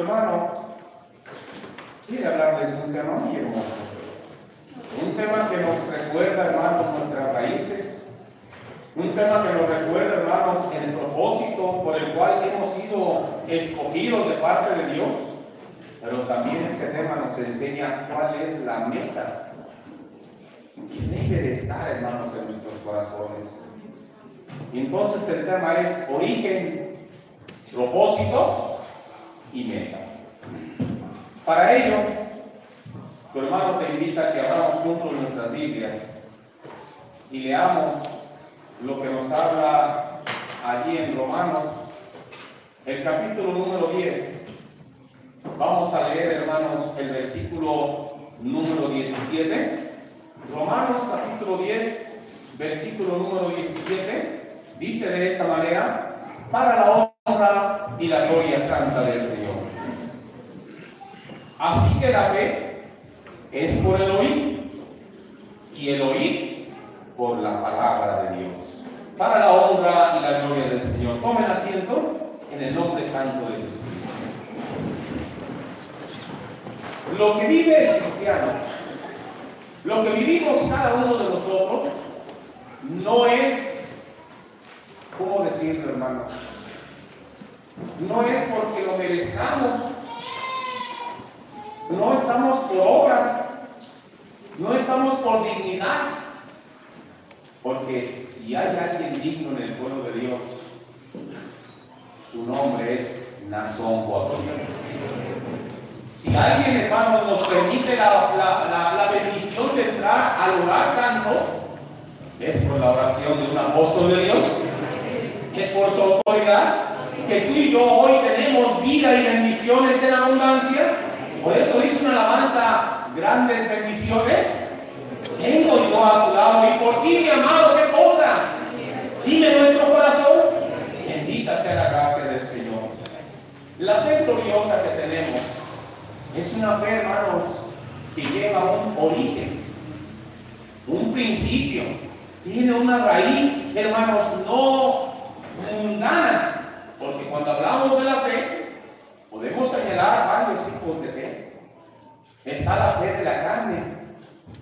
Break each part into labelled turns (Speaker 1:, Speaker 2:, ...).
Speaker 1: hermano quiere hablarles de un tema muy hermoso. Un tema que nos recuerda, hermanos, nuestras raíces. Un tema que nos recuerda, hermanos, el propósito por el cual hemos sido escogidos de parte de Dios. Pero también este tema nos enseña cuál es la meta que debe de estar, hermanos, en nuestros corazones. Entonces el tema es origen, propósito Para ello, tu hermano te invita a que abramos juntos nuestras Biblias y leamos lo que nos habla allí en Romanos, el capítulo número 10. Vamos a leer, hermanos, el versículo número 17. Romanos capítulo 10, versículo número 17, dice de esta manera, para la honra y la gloria santa del Señor. Así que la fe es por el oír y el oír por la palabra de Dios. Para la honra y la gloria del Señor. Tomen asiento en el nombre santo de Jesucristo. Lo que vive el cristiano, lo que vivimos cada uno de nosotros, no es, ¿cómo decirlo, hermano? No es porque lo merezcamos, no estamos por obras, no estamos por dignidad, porque si hay alguien digno en el pueblo de Dios, su nombre es Nazón Joaquín. Si alguien, hermano, nos permite la, la, la, bendición de entrar al lugar santo, es por la oración de un apóstol de Dios, es por su autoridad, que tú y yo hoy tenemos vida y bendiciones en abundancia. Por eso dice una alabanza, grandes bendiciones. Tengo yo a tu lado y por ti, mi amado, ¿qué cosa? Dime nuestro corazón. Bendita sea la gracia del Señor. La fe gloriosa que tenemos es una fe, hermanos, que lleva un origen, un principio, tiene una raíz, hermanos, no mundana. Porque cuando hablamos de la fe, podemos señalar varios tipos de fe. Está la fe de la carne,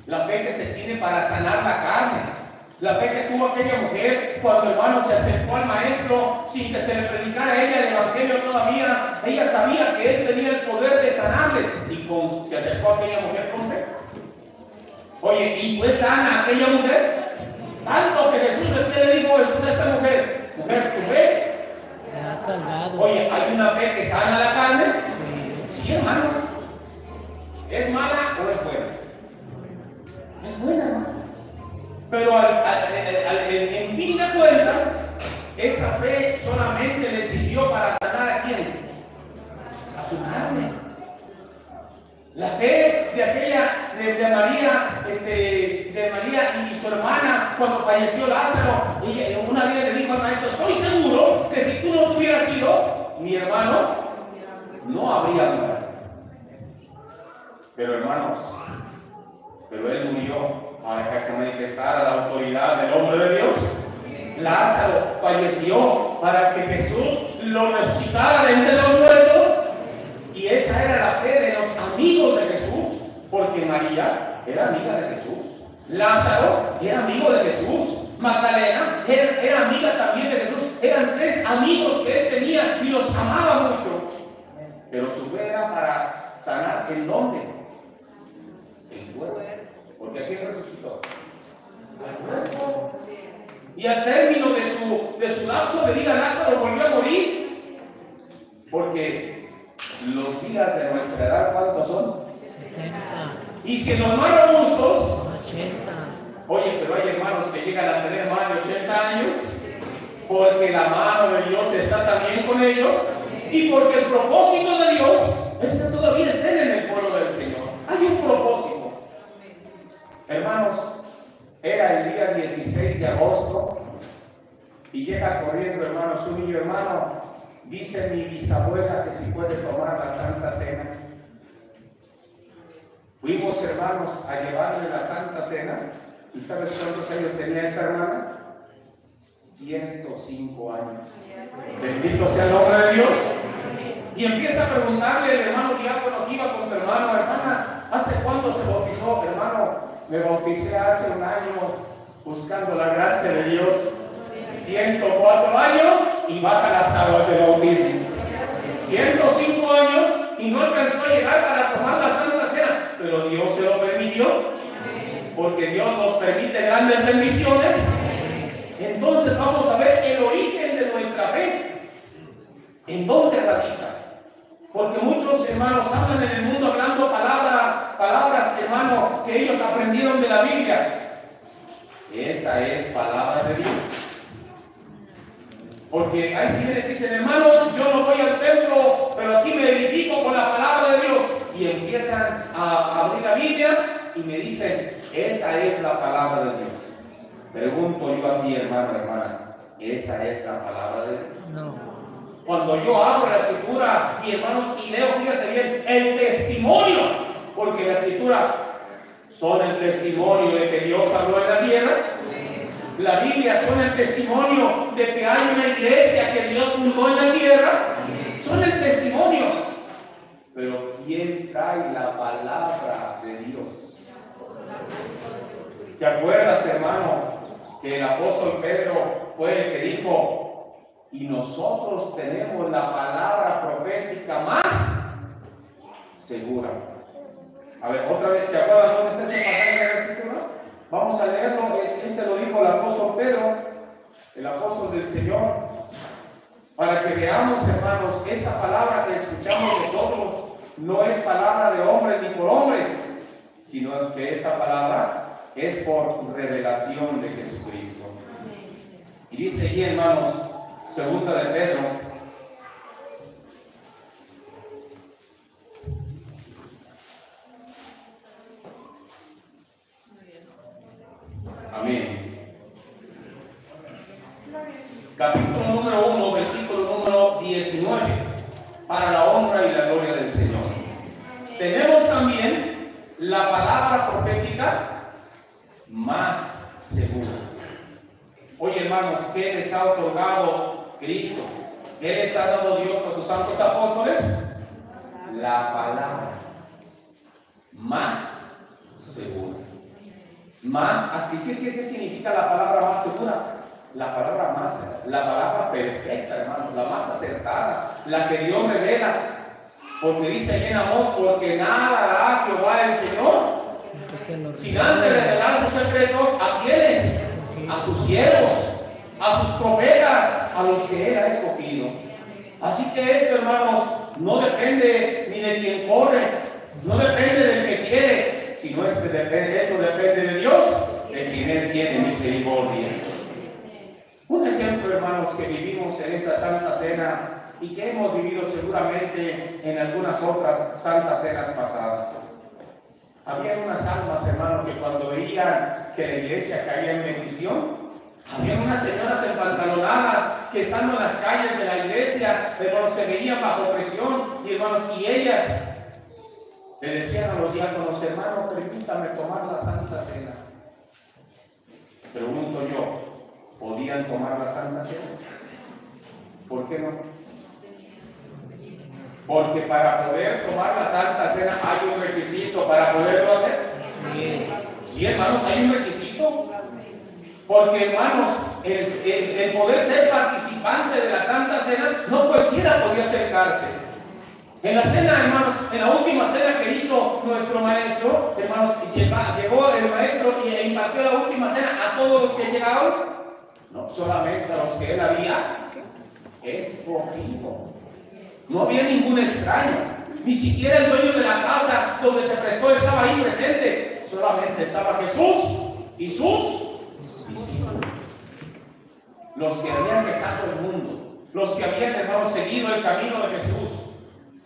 Speaker 1: la fe que se tiene para sanar la carne. La fe que tuvo aquella mujer cuando hermano se acercó al maestro sin que se le predicara a ella el evangelio todavía, ella sabía que él tenía el poder de sanarle y con, se acercó a aquella mujer con fe. Oye, ¿y fue sana aquella mujer? Tanto que Jesús, ¿qué le dijo Jesús a esta mujer? Mujer, tu fe Oye, ¿hay una fe que sana la carne? Sí. sí, hermano. ¿Es mala o es buena? Es buena, hermano. Pero al, al, al, en fin de cuentas, esa fe solamente le sirvió para sanar a quién? A su carne. La fe de aquella, de, de, María, este, de María y su hermana, cuando falleció Lázaro, ella una día le dijo al maestro, estoy seguro que si tú no hubieras sido mi hermano, no habría muerto. Pero hermanos, pero él murió para que se manifestara la autoridad del hombre de Dios. Lázaro falleció para que Jesús lo resucitara de entre los muertos. Y esa era la fe de los amigos de Jesús, porque María era amiga de Jesús. Lázaro era amigo de Jesús. Magdalena era, era, amiga también de Jesús. Eran tres amigos que él tenía y los amaba mucho. Pero su fe era para sanar el dónde? El cuerpo. Porque aquí resucitó. Al cuerpo. Y al término de su, de su lapso de vida, Lázaro volvió a morir. Porque los días de nuestra edad, ¿cuántos son?
Speaker 2: 70,
Speaker 1: Y si los más robustos,
Speaker 2: 80.
Speaker 1: oye, pero hay hermanos que llegan a tener más de 80 años, porque la mano de Dios está también con ellos, y porque el propósito de Dios es que todavía estén en el pueblo del Señor. Hay un propósito. Hermanos, era el día 16 de agosto, y llega corriendo, hermanos, un niño hermano, dice mi bisabuela que si puede tomar la Santa Cena. Fuimos, hermanos, a llevarle la Santa Cena. ¿Y sabes cuántos años tenía esta hermana? 105 años. Bendito sea el nombre de Dios. Y empieza a preguntarle el hermano diácono que iba con tu hermano, hermana, ¿hace cuándo se bautizó? Hermano, me bauticé hace un año buscando la gracia de Dios. 104 años y baja las aguas de bautismo. 105 años y no alcanzó a llegar para tomar la Santa Cena, pero Dios se lo permitió, porque Dios nos permite grandes bendiciones. Entonces vamos a ver el origen de nuestra fe. ¿En dónde radica? Porque muchos hermanos hablan en el mundo hablando palabra, palabras, hermano, que ellos aprendieron de la Biblia. Esa es palabra de Dios. Porque hay quienes dicen, hermano, yo no voy al templo, pero aquí me edifico con la palabra de Dios. Y empiezan a abrir la Biblia y me dicen, esa es la palabra de Dios. Pregunto yo a ti, hermano, hermana, ¿esa es la palabra de Dios? No. Cuando yo abro la escritura y hermanos y leo, fíjate bien, el testimonio, porque la escritura son el testimonio de que Dios habló en la tierra la Biblia son el testimonio de que hay una iglesia que Dios fundó en la tierra. Son el testimonio. Pero ¿quién trae la palabra de Dios? ¿Te acuerdas, hermano, que el apóstol Pedro fue el que dijo, y nosotros tenemos la palabra profética más segura? A ver, otra vez, ¿se acuerdan dónde está ese pasaje de la escritura? Vamos a leerlo, este lo dijo el apóstol Pedro, el apóstol del Señor, para que veamos, hermanos, esta palabra que escuchamos nosotros no es palabra de hombres ni por hombres, sino que esta palabra es por revelación de Jesucristo. Y dice aquí, hermanos, segunda de Pedro, Amén. Capítulo número 1, versículo número 19. Para la honra y la gloria del Señor. Tenemos también la palabra profética más segura. Oye, hermanos, ¿qué les ha otorgado Cristo? ¿Qué les ha dado Dios a sus santos apóstoles? La palabra más segura. Más, así que, ¿qué, significa la palabra más segura? La palabra más, la palabra perfecta, hermano, la más acertada, la que Dios revela. Porque dice ahí en Amós, porque nada hará Jehová el Señor. Sin antes revelar sus secretos, ¿a quiénes? A sus siervos, a sus profetas, a los que Él ha escogido. Así que esto, hermanos, no depende ni de quien corre, no depende del que quiere, si no es que depende, esto depende de Dios, de quien Él tiene misericordia. Un ejemplo, hermanos, que vivimos en esta Santa Cena y que hemos vivido seguramente en algunas otras Santas Cenas pasadas. Había unas almas, hermanos, que cuando veían que la iglesia caía en bendición, había unas señoras empantalonadas que estando en las calles de la iglesia, hermanos, se veían bajo presión y hermanos, y ellas le decían a los diáconos, hermano, permítame tomar la Santa Cena. Pregunto yo, ¿podían tomar la Santa Cena? ¿Por qué no? Porque para poder tomar la Santa Cena hay un requisito para poderlo hacer. Sí, hermanos, hay un requisito. Porque, hermanos, el, poder ser participante de la Santa Cena, no cualquiera podía acercarse. En la cena, hermanos, en la última cena que hizo nuestro maestro, hermanos, llegó el maestro y impartió la última cena a todos los que llegaron, no solamente a los que él había escogido. No había ningún extraño, ni siquiera el dueño de la casa donde se prestó estaba ahí presente, solamente estaba Jesús y sus discípulos. Los que habían dejado el mundo, los que habían, hermanos, seguido el camino de Jesús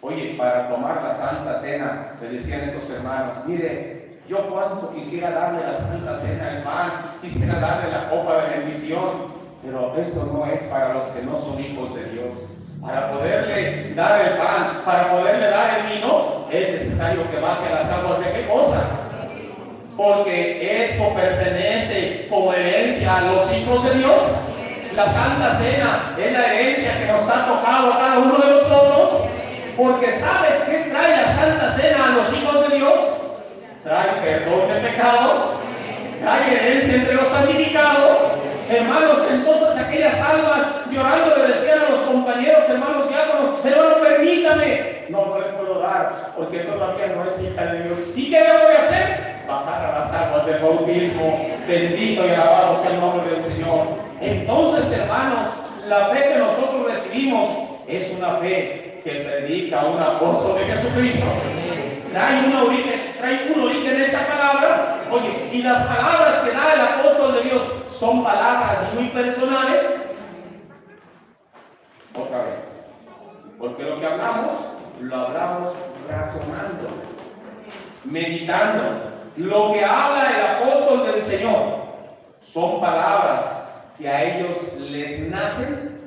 Speaker 1: Oye, para tomar la Santa Cena, le decían esos hermanos, mire, yo cuánto quisiera darle la Santa Cena, el pan, quisiera darle la copa de bendición, pero esto no es para los que no son hijos de Dios. Para poderle dar el pan, para poderle dar el vino, es necesario que baje las aguas de qué cosa. Porque esto pertenece como herencia a los hijos de Dios. La Santa Cena es la herencia que nos ha tocado a cada uno de nosotros Porque sabes que trae la Santa Cena a los hijos de Dios. Trae perdón de pecados, trae herencia entre los santificados. Hermanos, entonces aquellas almas llorando le decían a los compañeros, hermanos diáconos, hermano, permítame. No, no le puedo dar, porque todavía no es hija de Dios. ¿Y qué debo de hacer? Bajar a las aguas del bautismo. Bendito y alabado sea el nombre del Señor. Entonces, hermanos, la fe que nosotros recibimos es una fe que predica un apóstol de Jesucristo. Trae un origen, trae un origen en esta palabra. Oye, y las palabras que da el apóstol de Dios son palabras muy personales. Otra vez. Porque lo que hablamos, lo hablamos razonando, meditando. Lo que habla el apóstol del Señor son palabras que a ellos les nacen?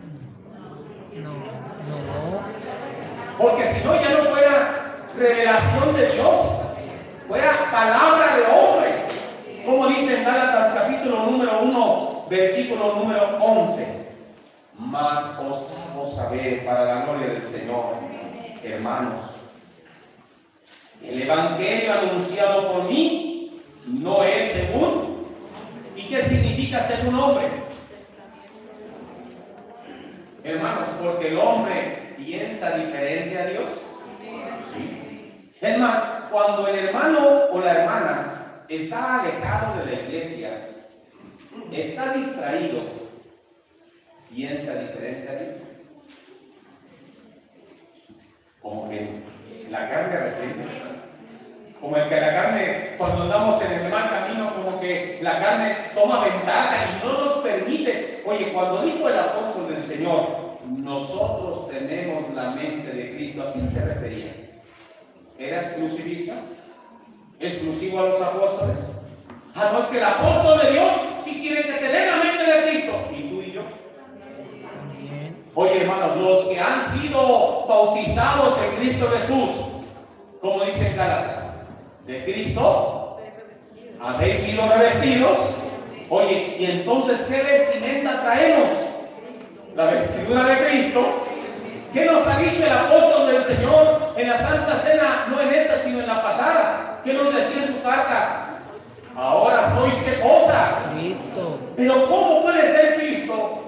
Speaker 1: No, no. Porque si no, ya no fuera revelación de Dios, fuera palabra de hombre. Como dice en Gálatas capítulo número 1, versículo número 11. Mas os hago saber para la gloria del Señor, hermanos, el evangelio anunciado por mí no es según. ¿Y qué significa ser un hombre? Hermanos, porque el hombre piensa diferente a Dios. Sí. Es más, cuando el hermano o la hermana está alejado de la iglesia, está distraído, piensa diferente a Dios. Como que la carne reciente. Como el que la carne, cuando andamos en el mal camino, como que la carne toma ventaja y no nos permite. Oye, cuando dijo el apóstol del Señor, nosotros tenemos la mente de Cristo, ¿a quién se refería? ¿Era exclusivista? ¿Exclusivo a los apóstoles? Ah, no es que el apóstol de Dios sí tiene que tener la mente de Cristo. ¿Y tú y yo? Oye, hermanos, los que han sido bautizados en Cristo Jesús, de Cristo, habéis sido revestidos. Oye, ¿y entonces qué vestimenta traemos? La vestidura de Cristo. ¿Qué nos ha dicho el apóstol del Señor en la Santa Cena? No en esta, sino en la pasada. ¿Qué nos decía en su carta? Ahora sois qué cosa? Cristo. Pero ¿cómo puede ser Cristo?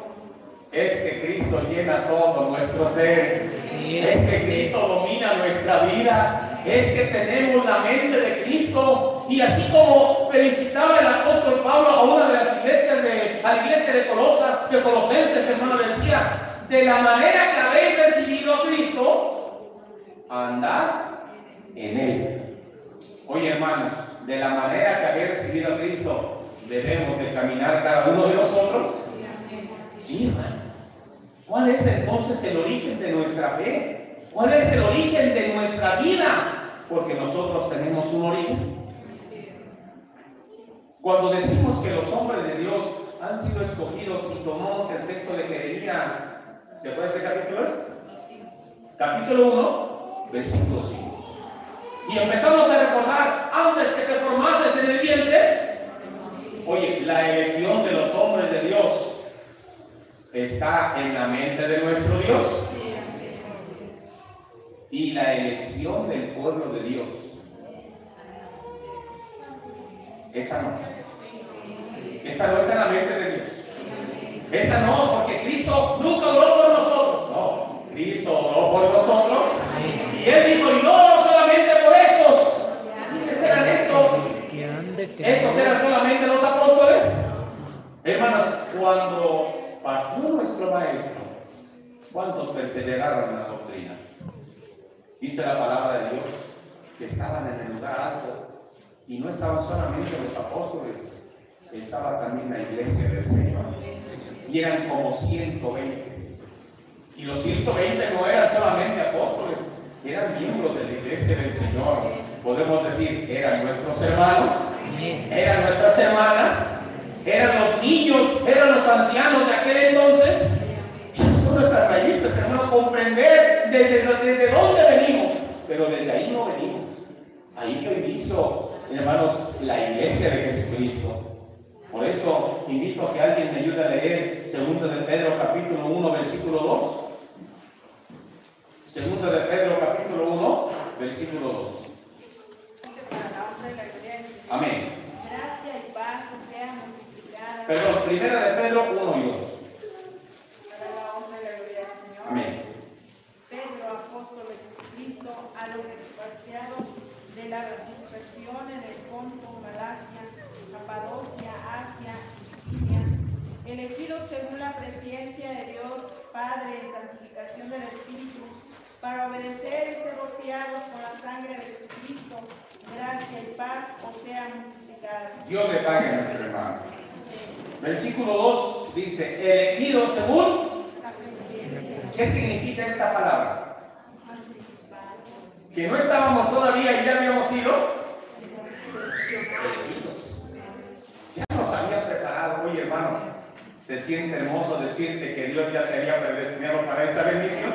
Speaker 1: Es que Cristo llena todo nuestro ser. es que Cristo domina nuestra vida es que tenemos la mente de Cristo y así como felicitaba el apóstol Pablo a una de las iglesias de a la iglesia de Colosa, de Colosenses, hermano, le decía, de la manera que habéis recibido a Cristo, andad en él. Oye, hermanos, de la manera que habéis recibido a Cristo, debemos de caminar cada uno de nosotros. Sí, hermano. ¿Cuál es entonces el origen de nuestra fe? ¿Cuál es el origen de nuestra vida? Porque nosotros tenemos un origen. Cuando decimos que los hombres de Dios han sido escogidos y tomamos el texto de Jeremías, ¿se puede ese capítulo? Es? Capítulo 1, versículo 5. Y empezamos a recordar, antes que te formases en el vientre, oye, la elección de los hombres de Dios está en la mente de nuestro Dios y la elección del pueblo de Dios. Esa no. Esa no está en la mente de Dios. Esa no, porque Cristo nunca oró por nosotros. No, Cristo oró por nosotros. Y Él dijo, y no solamente por estos. ¿Y qué serán estos? Estos eran solamente los apóstoles. Hermanos, cuando partió nuestro maestro, ¿cuántos perseveraron en la doctrina? Dice la palabra de Dios que estaban en el lugar alto y no estaban solamente los apóstoles, estaba también la iglesia del Señor. Y eran como 120. Y los 120 no eran solamente apóstoles, eran miembros de la iglesia del Señor. Podemos decir, eran nuestros hermanos, eran nuestras hermanas, eran los niños, eran los ancianos de aquel entonces nuestras raíces, hermano, comprender desde, desde dónde venimos, pero desde ahí no venimos. Ahí dio inicio, hermanos, la iglesia de Jesucristo. Por eso invito a que alguien me ayude a leer 2 de Pedro capítulo 1 versículo 2. Segunda de Pedro capítulo 1, versículo 2.
Speaker 2: para la honra y la gloria del Señor.
Speaker 1: Amén.
Speaker 2: Gracia y paz sean multiplicadas
Speaker 1: Perdón, primera de Pedro 1 y 2.
Speaker 2: para la honra y la gloria del Señor.
Speaker 1: Amén.
Speaker 2: Pedro, apóstol de Jesucristo, a los expatriados de la dispersión en el Ponto, Galacia, Capadocia, Asia y Bitinia, elegidos según la presencia de Dios Padre en santificación del Espíritu, para obedecer y ser rociados con la sangre de Jesucristo, gracia y paz os sean multiplicadas.
Speaker 1: Dios le pague a nuestro hermano. Versículo 2 dice, elegido según,
Speaker 2: La presencia
Speaker 1: ¿qué significa esta palabra? Que no estábamos todavía y ya habíamos elegidos. Ya nos había preparado, oye hermano, se siente hermoso decirte que Dios ya se había predestinado para esta bendición.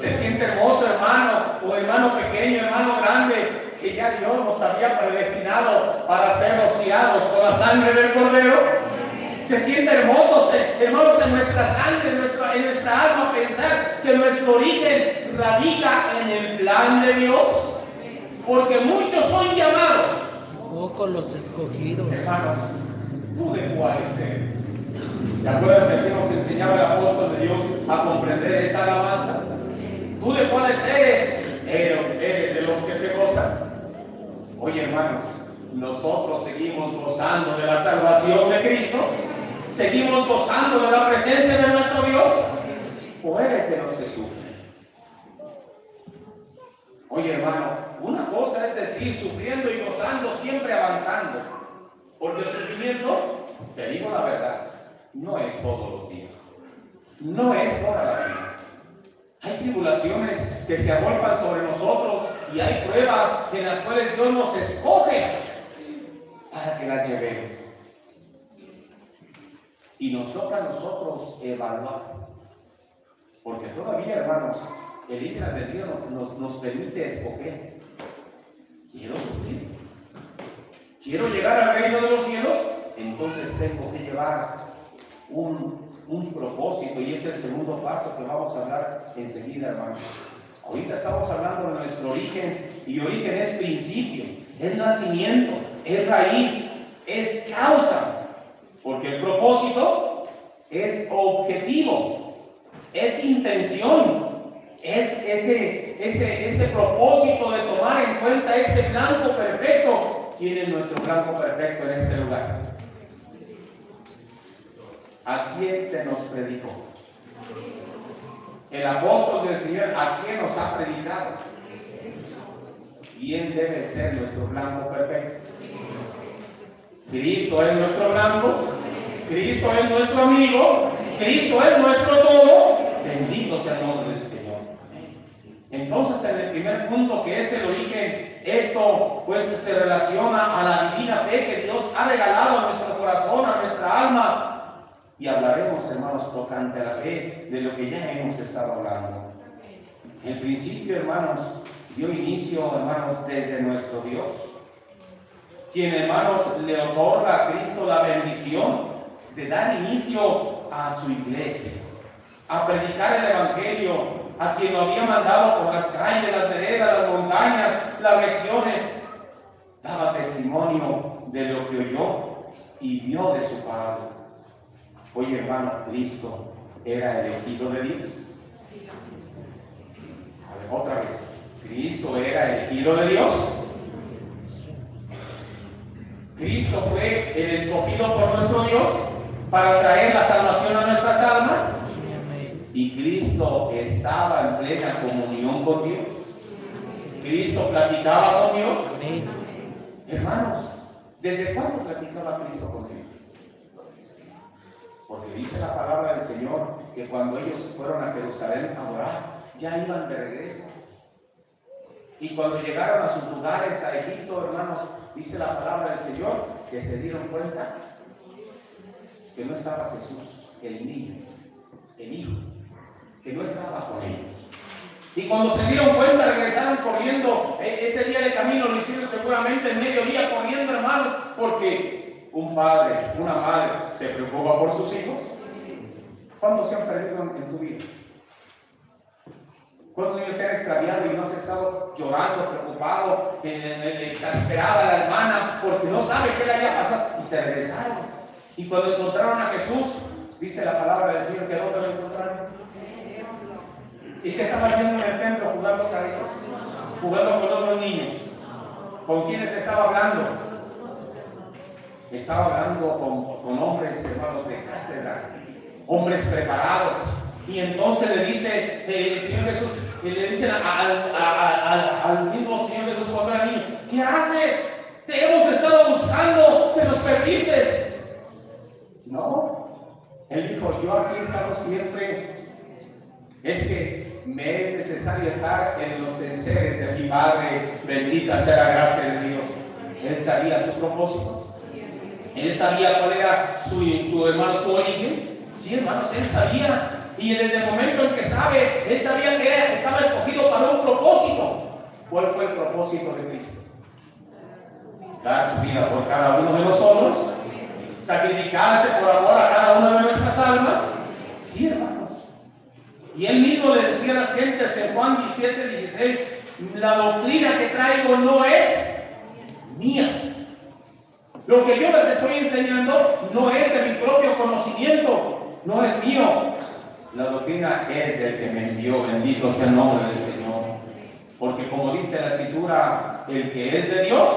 Speaker 1: Se siente hermoso hermano, o hermano pequeño, hermano grande, que ya Dios nos había predestinado para ser rociados con la sangre del Cordero. Se siente hermoso, se- hermanos, en nuestra sangre, en nuestra, en nuestra alma, pensar que nuestro origen radica en el plan de Dios. Porque muchos son llamados,
Speaker 3: Pocos los escogidos.
Speaker 1: hermanos, tú de cuáles eres. ¿Te acuerdas que así nos enseñaba el apóstol de Dios a comprender esa alabanza? ¿Tú de cuáles eres? Eres, eres de los que se gozan. Oye, hermanos, nosotros seguimos gozando de la salvación de Cristo. Seguimos gozando de la presencia de nuestro Dios. ¿O eres de los que sufren? Oye, hermano, una cosa es decir, sufriendo y gozando, siempre avanzando. Porque sufrimiento, te digo la verdad, no es todos los días. No es toda la vida. Hay tribulaciones que se agolpan sobre nosotros y hay pruebas en las cuales Dios nos escoge para que las llevemos. Y nos toca a nosotros evaluar. Porque todavía, hermanos, el libre albedrío nos, nos, nos permite escoger. Quiero sufrir. Quiero llegar al reino de los cielos. Entonces tengo que llevar un, un propósito y es el segundo paso que vamos a hablar enseguida, hermanos. Ahorita estamos hablando de nuestro origen y origen es principio, es nacimiento, es raíz, es causa. Porque el propósito es objetivo, es intención, es ese, ese, ese propósito de tomar en cuenta este blanco perfecto. ¿Quién es nuestro blanco perfecto en este lugar? ¿A quién se nos predicó? El apóstol del Señor, ¿a quién nos ha predicado? ¿Quién debe ser nuestro blanco perfecto? Cristo es nuestro blanco, Cristo es nuestro amigo, Cristo es nuestro todo. Bendito sea el nombre del Señor. Entonces, en el primer punto, que es el origen, esto pues se relaciona a la divina fe que Dios ha regalado a nuestro corazón, a nuestra alma. Y hablaremos, hermanos, tocante a la fe, de lo que ya hemos estado hablando. El principio, hermanos, dio inicio, hermanos, desde nuestro Dios quien hermanos le otorga a Cristo la bendición de dar inicio a su iglesia, a predicar el Evangelio, a quien lo había mandado por las calles, las veredas, las montañas, las regiones, daba testimonio de lo que oyó y vio de su Padre. Oye hermano, Cristo era elegido de Dios. A ver, otra vez, Cristo era elegido de Dios. Cristo fue el escogido por nuestro Dios para traer la salvación a nuestras almas. Y Cristo estaba en plena comunión con Dios. Cristo platicaba con Dios. Hermanos, ¿desde cuándo platicaba Cristo con Dios? Porque dice la palabra del Señor que cuando ellos fueron a Jerusalén a adorar, ya iban de regreso. Y cuando llegaron a sus lugares, a Egipto, hermanos, dice la palabra del Señor que se dieron cuenta que no estaba Jesús, el niño, el hijo, que no estaba con ellos. Y cuando se dieron cuenta, regresaron corriendo. E- Ese día de camino lo hicieron seguramente en mediodía corriendo, hermanos, porque un padre, una madre se preocupa por sus hijos. ¿Cuántos se han perdido en tu vida? ¿Cuántos niños se han extraviado y no se ha estado llorando, preocupado, eh, eh, exasperada la hermana porque no sabe qué le haya pasado? Y se regresaron. Y cuando encontraron a Jesús, dice la palabra del Señor que dónde lo encontraron. ¿Y qué estaba haciendo en el templo? Jugando jugando con otros niños. ¿Con quiénes estaba hablando? Estaba hablando con, con hombres, hermanos, de cátedra, hombres preparados. Y entonces le dice eh, el Señor Jesús, y le dicen al mismo Señor Jesús cuando era ¿qué haces? Te hemos estado buscando, te nos perdiste. No, él dijo, yo aquí he estado siempre. Es que me es necesario estar en los enseres de mi Padre. Bendita sea la gracia de Dios. Él sabía su propósito. Él sabía cuál era su, su hermano, su origen. Sí, hermanos, él sabía y desde el momento en que sabe, él sabía que estaba escogido para un propósito. ¿Cuál fue el propósito de Cristo? Dar su vida por cada uno de nosotros, sacrificarse por amor a cada una de nuestras almas. Sí, hermanos. Y él mismo le decía a las gentes en Juan 17, 16, la doctrina que traigo no es mía. Lo que yo les estoy enseñando no es de mi propio conocimiento, no es mío, la doctrina es del que me envió, bendito sea el nombre del Señor. Porque como dice la escritura, el que es de Dios,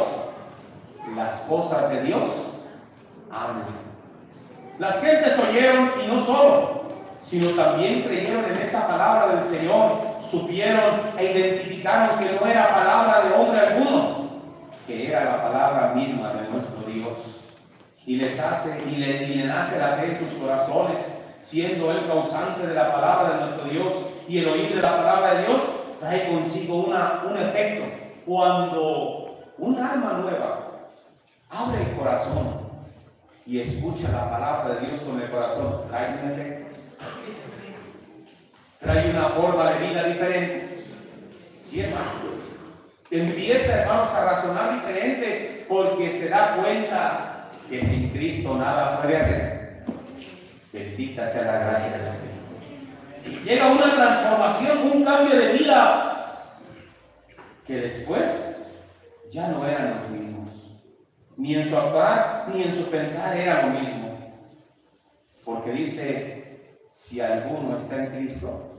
Speaker 1: las cosas de Dios, amén. Las gentes oyeron y no solo, sino también creyeron en esa palabra del Señor, supieron e identificaron que no era palabra de hombre alguno, que era la palabra misma de nuestro Dios. Y les hace y le, y le nace la fe en sus corazones siendo el causante de la palabra de nuestro Dios y el oír de la palabra de Dios, trae consigo una, un efecto. Cuando un alma nueva abre el corazón y escucha la palabra de Dios con el corazón, trae un efecto. Trae una forma de vida diferente. Sí, hermano. Empieza, hermanos, a razonar diferente porque se da cuenta que sin Cristo nada puede hacer. Bendita sea la gracia del Señor. Llega una transformación, un cambio de vida que después ya no eran los mismos. Ni en su actuar ni en su pensar era lo mismo. Porque dice, si alguno está en Cristo,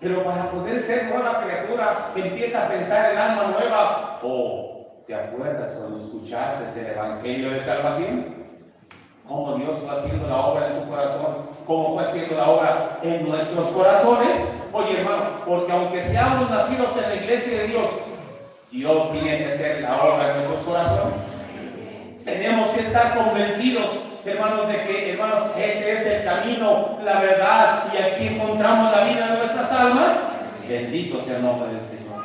Speaker 1: pero para poder ser nueva criatura, empieza a pensar el alma nueva. ¿O oh, te acuerdas cuando escuchaste el Evangelio de Salvación? Cómo Dios va haciendo la obra en tu corazón, cómo va haciendo la obra en nuestros corazones. Oye, hermano, porque aunque seamos nacidos en la iglesia de Dios, Dios tiene que hacer la obra en nuestros corazones. Tenemos que estar convencidos, hermanos, de que, hermanos, este es el camino, la verdad, y aquí encontramos la vida de nuestras almas. Bendito sea el nombre del Señor.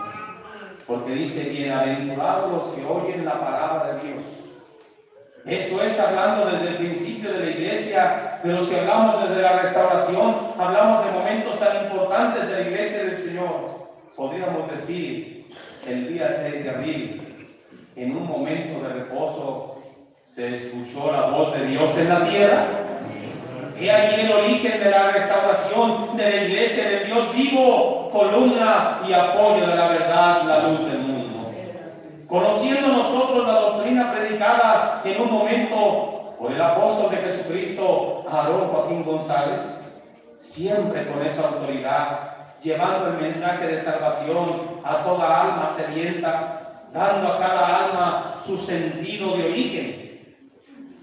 Speaker 1: Porque dice, bienaventurados los que oyen la palabra de Dios esto es hablando desde el principio de la iglesia, pero si hablamos desde la restauración, hablamos de momentos tan importantes de la iglesia del Señor. Podríamos decir, el día 6 de abril, en un momento de reposo, se escuchó la voz de Dios en la tierra. He ahí el origen de la restauración de la iglesia de Dios vivo, columna y apoyo de la verdad, la luz del mundo. Conociendo nosotros la doctrina predicada en un momento por el apóstol de Jesucristo, Aarón Joaquín González, siempre con esa autoridad, llevando el mensaje de salvación a toda alma sedienta, dando a cada alma su sentido de origen,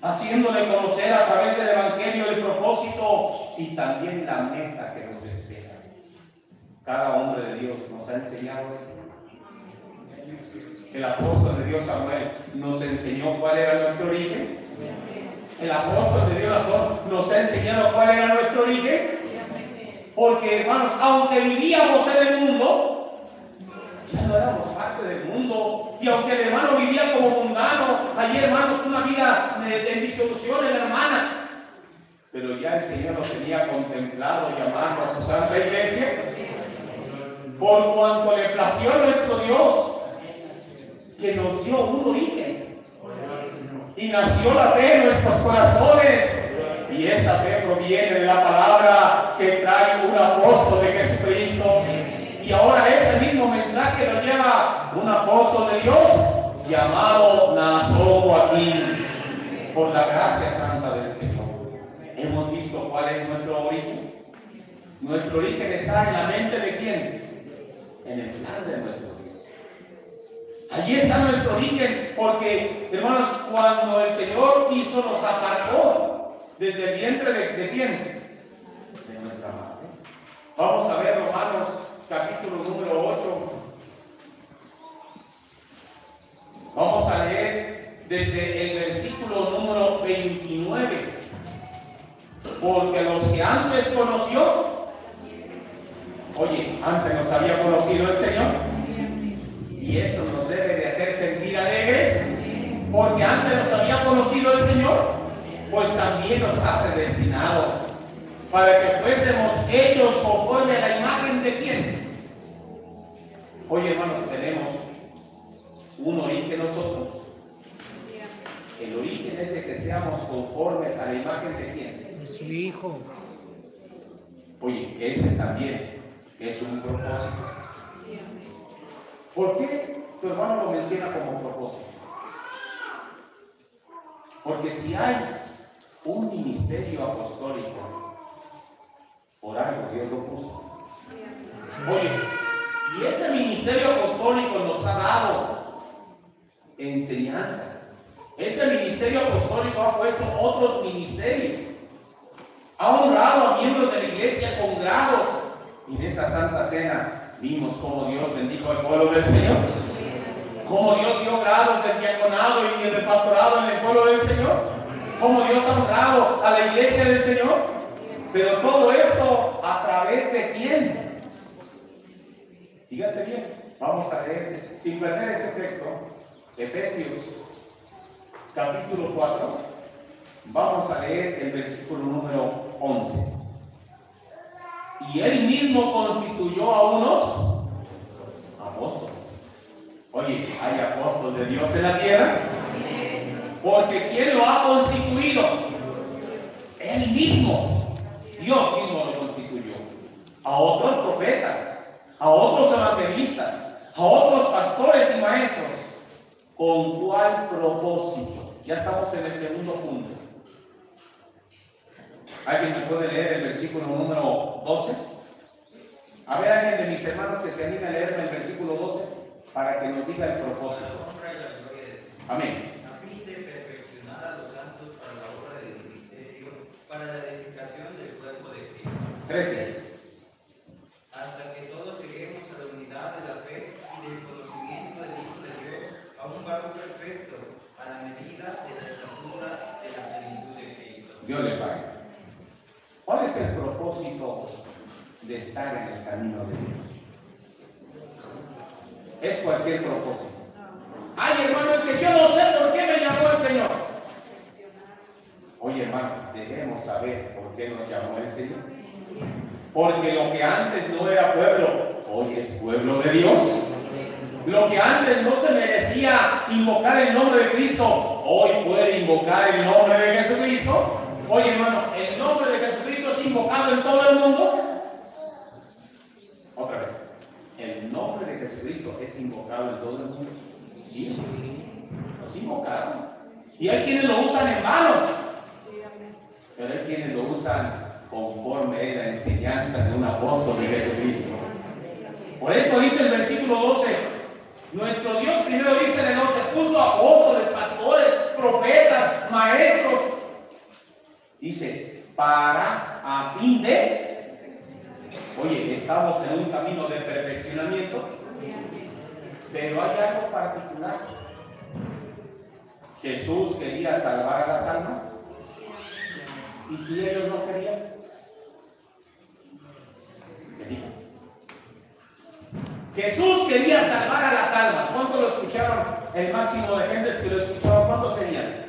Speaker 1: haciéndole conocer a través del Evangelio el propósito y también la meta que nos espera. Cada hombre de Dios nos ha enseñado esto el apóstol de Dios Samuel nos enseñó cuál era nuestro origen. El apóstol de Dios nos ha enseñado cuál era nuestro origen. Porque hermanos, aunque vivíamos en el mundo, ya no éramos parte del mundo. Y aunque el hermano vivía como mundano, allí hermanos, una vida de, disolución en la hermana. Pero ya el Señor lo tenía contemplado llamando a su santa iglesia. Por cuanto le plació nuestro Dios que nos dio un origen. Y nació la fe en nuestros corazones. Y esta fe proviene de la palabra que trae un apóstol de Jesucristo. Y ahora este mismo mensaje lo lleva un apóstol de Dios llamado Nazón Joaquín, por la gracia santa del Señor. Hemos visto cuál es nuestro origen. Nuestro origen está en la mente de quién? En el plan de nuestro. Allí está nuestro origen, porque, hermanos, cuando el Señor hizo, nos apartó desde el vientre de, de quién? De nuestra madre. Vamos a ver Romanos capítulo número 8. Vamos a leer desde el versículo número 29. Porque los que antes conoció, oye, antes nos había conocido el Señor. Y eso nos debe de hacer sentir alegres. Porque antes nos había conocido el Señor, pues también nos ha predestinado para que fuésemos hechos conforme a la imagen de quién. Oye, hermanos, tenemos un origen nosotros. El origen es de que seamos conformes a la imagen de quién.
Speaker 3: De su Hijo.
Speaker 1: Oye, ese también es un propósito. ¿Por qué tu hermano lo menciona como propósito? Porque si hay un ministerio apostólico, por algo Dios lo puso. Oye, y ese ministerio apostólico nos ha dado enseñanza. Ese ministerio apostólico ha puesto otros ministerios. Ha honrado a miembros de la iglesia con grados. En esta santa cena vimos cómo Dios bendijo al pueblo del Señor. Cómo Dios dio grados de diaconado y de pastorado en el pueblo del Señor. Cómo Dios ha honrado a la iglesia del Señor. Pero todo esto a través de quién? Fíjate bien, vamos a leer, sin perder este texto, Efesios capítulo 4, vamos a leer el versículo número 11. Y él mismo constituyó a unos apóstoles. Oye, ¿hay apóstol de Dios en la tierra? Porque ¿quién lo ha constituido? Él mismo. Dios mismo lo constituyó. A otros profetas, a otros evangelistas, a otros pastores y maestros. ¿Con cuál propósito? Ya estamos en el segundo punto. ¿Alguien me puede leer el versículo número 12? A ver, alguien de mis hermanos que se anime a leerme el versículo 12 para que nos diga el propósito. Amén.
Speaker 4: a fin de perfeccionar a los santos para la obra del ministerio, para la edificación del cuerpo de Cristo,
Speaker 1: 13.
Speaker 4: hasta que todos lleguemos a la unidad de la fe y del conocimiento del Hijo de Dios, a un varón perfecto, a la medida de la estatura de la plenitud de Cristo.
Speaker 1: Dios le pague. ¿Cuál es el propósito de estar en el camino de Dios? Es cualquier propósito. Ay, hermano, es que yo no sé por qué me llamó el Señor. Oye, hermano, debemos saber por qué nos llamó el Señor. Porque lo que antes no era pueblo, hoy es pueblo de Dios. Lo que antes no se merecía invocar el nombre de Cristo, hoy puede invocar el nombre de Jesucristo. Oye, hermano, el nombre de Jesucristo es invocado en todo el mundo. Otra vez, el nombre de Jesucristo es invocado en todo el mundo. Sí, es invocado. Y hay quienes lo usan en vano, pero hay quienes lo usan conforme a la enseñanza de un apóstol de Jesucristo. Por eso dice el versículo 12, nuestro Dios primero dice en el 11, puso apóstoles, pastores, profetas, maestros. Dice, para a fin de, oye, estamos en un camino de perfeccionamiento, pero hay algo particular. Jesús quería salvar a las almas. ¿Y si ellos no querían? Jesús quería salvar a las almas. ¿Cuántos lo escucharon? El máximo de gentes que lo escucharon, ¿cuántos serían?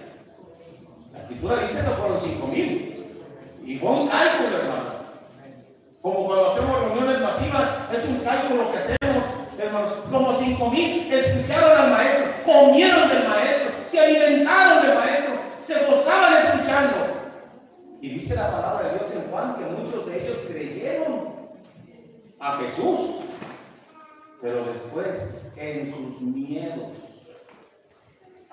Speaker 1: Escritura dice no fueron cinco mil. Y fue un cálculo, hermano. Como cuando hacemos reuniones masivas, es un cálculo que hacemos, hermanos. Como cinco mil escucharon al maestro, comieron del maestro, se alimentaron del maestro, se gozaban escuchando. Y dice la palabra de Dios en Juan que muchos de ellos creyeron a Jesús, pero después en sus miedos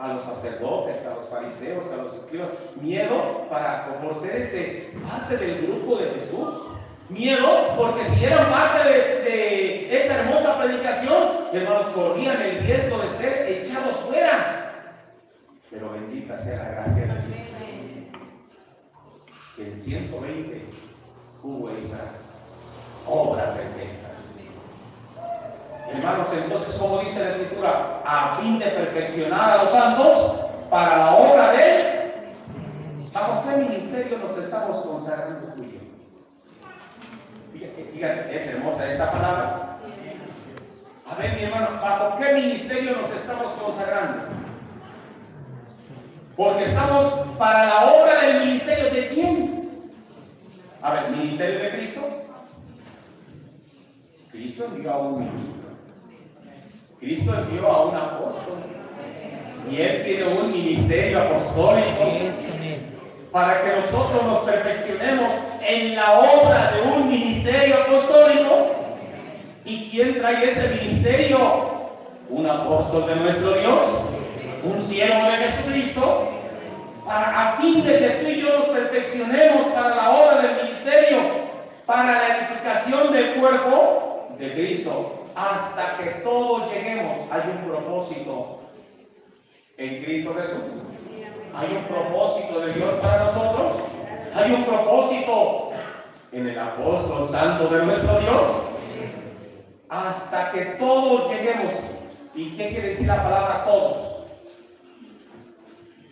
Speaker 1: a los sacerdotes, a los fariseos, a los escribas, miedo para por ser este parte del grupo de Jesús. Miedo porque si eran parte de, esa hermosa predicación, hermanos, corrían el riesgo de ser echados fuera. Pero bendita sea la gracia de Dios. Que en 120 hubo esa obra perfecta. Hermanos, entonces, como dice la Escritura, a fin de perfeccionar a los santos para la obra de. ¿Bajo qué ministerio nos estamos consagrando tú y fíjate, es hermosa esta palabra. A ver, mi hermano, ¿bajo qué ministerio nos estamos consagrando? Porque estamos para la obra del ministerio de quién? A ver, ¿ministerio de Cristo? Cristo envió a un ministro. Cristo envió a un apóstol. Y él tiene un ministerio apostólico para que nosotros nos perfeccionemos en la obra de un ministerio apostólico. ¿Y quién trae ese ministerio? Un apóstol de nuestro Dios, un siervo de Jesucristo, para, a fin de que tú y yo nos perfeccionemos para la obra del ministerio, para la edificación del cuerpo de Cristo, hasta que todos lleguemos. Hay un propósito en Cristo Jesús. Hay un propósito de Dios para nosotros. Hay un propósito en el apóstol santo de nuestro Dios. Hasta que todos lleguemos. ¿Y qué quiere decir la palabra todos?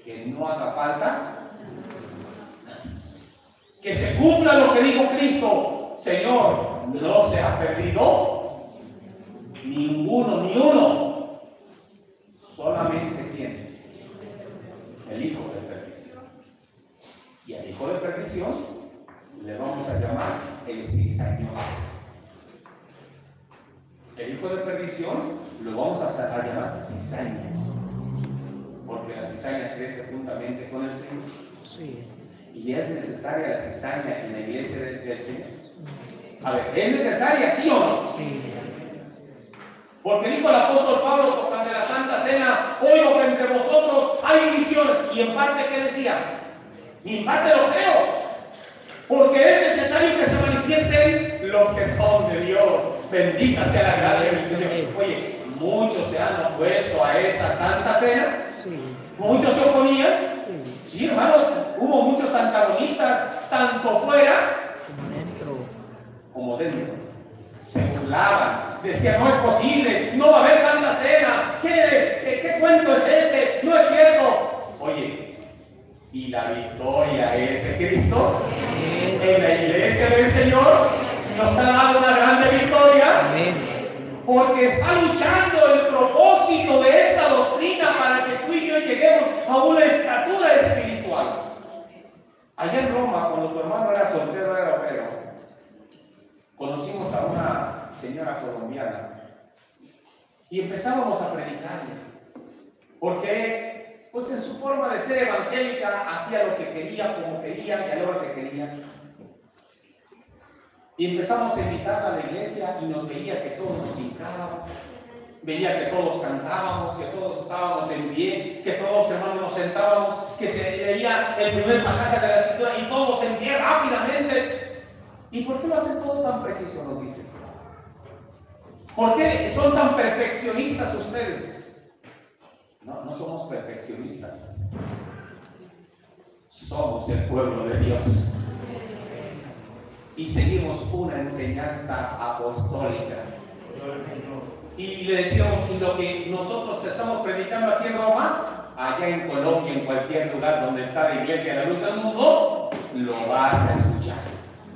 Speaker 1: Que no haga falta. Que se cumpla lo que dijo Cristo. Señor, no se ha perdido ninguno, ni uno. Solamente quién? El hijo de perdición. Y al hijo de perdición le vamos a llamar el cizañoso. El hijo de perdición lo vamos a, a llamar cizaña. Porque la cizaña crece juntamente con el trigo.
Speaker 3: Sí.
Speaker 1: Y es necesaria la cizaña en la iglesia del, del Señor. A ver, ¿es necesaria sí o no?
Speaker 3: Sí.
Speaker 1: Porque dijo el apóstol Pablo tocante la Santa Cena, oigo que entre vosotros hay divisiones. Y en parte, ¿qué decía? Y en parte lo creo. Porque es necesario que se manifiesten los que son de Dios. Bendita sea la gracia del Señor. Oye, muchos se han opuesto a esta Santa Cena. Muchos se oponían.
Speaker 3: Sí.
Speaker 1: Sí, hermano, hubo muchos antagonistas, tanto fuera
Speaker 3: Como dentro.
Speaker 1: Se burlaban, decían, no es posible, no va a haber Santa Cena, ¿qué, qué, qué cuento es ese? No es cierto. Oye, ¿y la victoria es de Cristo? En la iglesia del Señor nos ha dado una grande victoria
Speaker 3: Amén.
Speaker 1: porque está luchando el propósito de esta doctrina para que tú y yo lleguemos a una estatura espiritual. Allá en Roma, cuando tu hermano era soltero, era obrero, conocimos a una señora colombiana y empezábamos a predicarle. Porque, pues en su forma de ser evangélica, hacía lo que quería, como quería y a la hora que quería. Y empezamos a invitarla a la iglesia y nos veía que todos nos hincábamos, veía que todos cantábamos, que todos estábamos en pie, que todos hermanos nos sentábamos, que se leía el primer pasaje de la escritura y todos en pie rápidamente. ¿Y por qué lo hacen todo tan preciso? Nos dice. ¿Por qué son tan perfeccionistas ustedes? No, no somos perfeccionistas. Somos el pueblo de Dios y seguimos una enseñanza apostólica. Y le decíamos, y lo que nosotros te estamos predicando aquí en Roma, allá en Colombia, en cualquier lugar donde está la iglesia de la luz del mundo, lo vas a escuchar.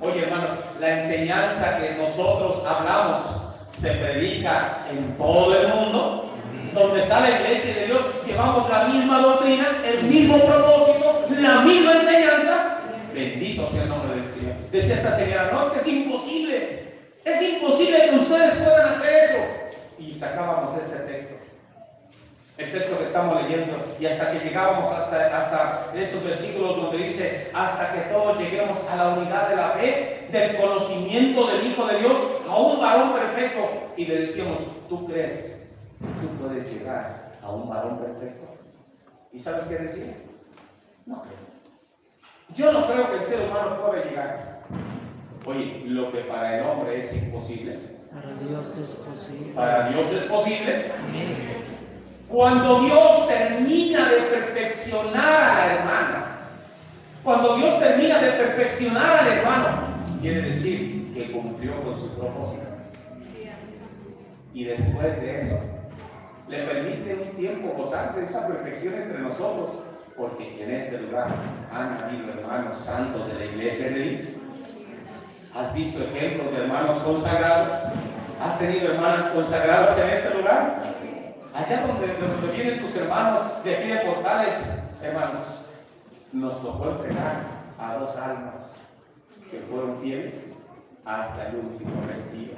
Speaker 1: Oye, hermanos, la enseñanza que nosotros hablamos se predica en todo el mundo. Donde está la iglesia de Dios, llevamos la misma doctrina, el mismo propósito, la misma enseñanza. Bendito sea el nombre del Señor. Decía esta señora, no, es que es imposible. Es imposible que ustedes puedan hacer eso. Y sacábamos ese texto. El texto que estamos leyendo y hasta que llegábamos hasta, hasta estos versículos donde dice, hasta que todos lleguemos a la unidad de la fe, del conocimiento del Hijo de Dios, a un varón perfecto. Y le decíamos, ¿tú crees que tú puedes llegar a un varón perfecto? ¿Y sabes qué decía? No creo. Yo no creo que el ser humano pueda llegar. Oye, lo que para el hombre es imposible,
Speaker 3: Para Dios es posible.
Speaker 1: para Dios es posible.
Speaker 3: Amén.
Speaker 1: Cuando Dios termina de perfeccionar a la hermana, cuando Dios termina de perfeccionar al hermano, quiere decir que cumplió con su propósito. Y después de eso, le permite un tiempo gozar de esa perfección entre nosotros, porque en este lugar han habido hermanos santos de la iglesia de Dios. ¿Has visto ejemplos de hermanos consagrados? ¿Has tenido hermanas consagradas en este lugar? Allá donde, de donde vienen tus hermanos de aquí de Portales, hermanos, nos tocó entregar a dos almas que fueron fieles hasta el último respiro.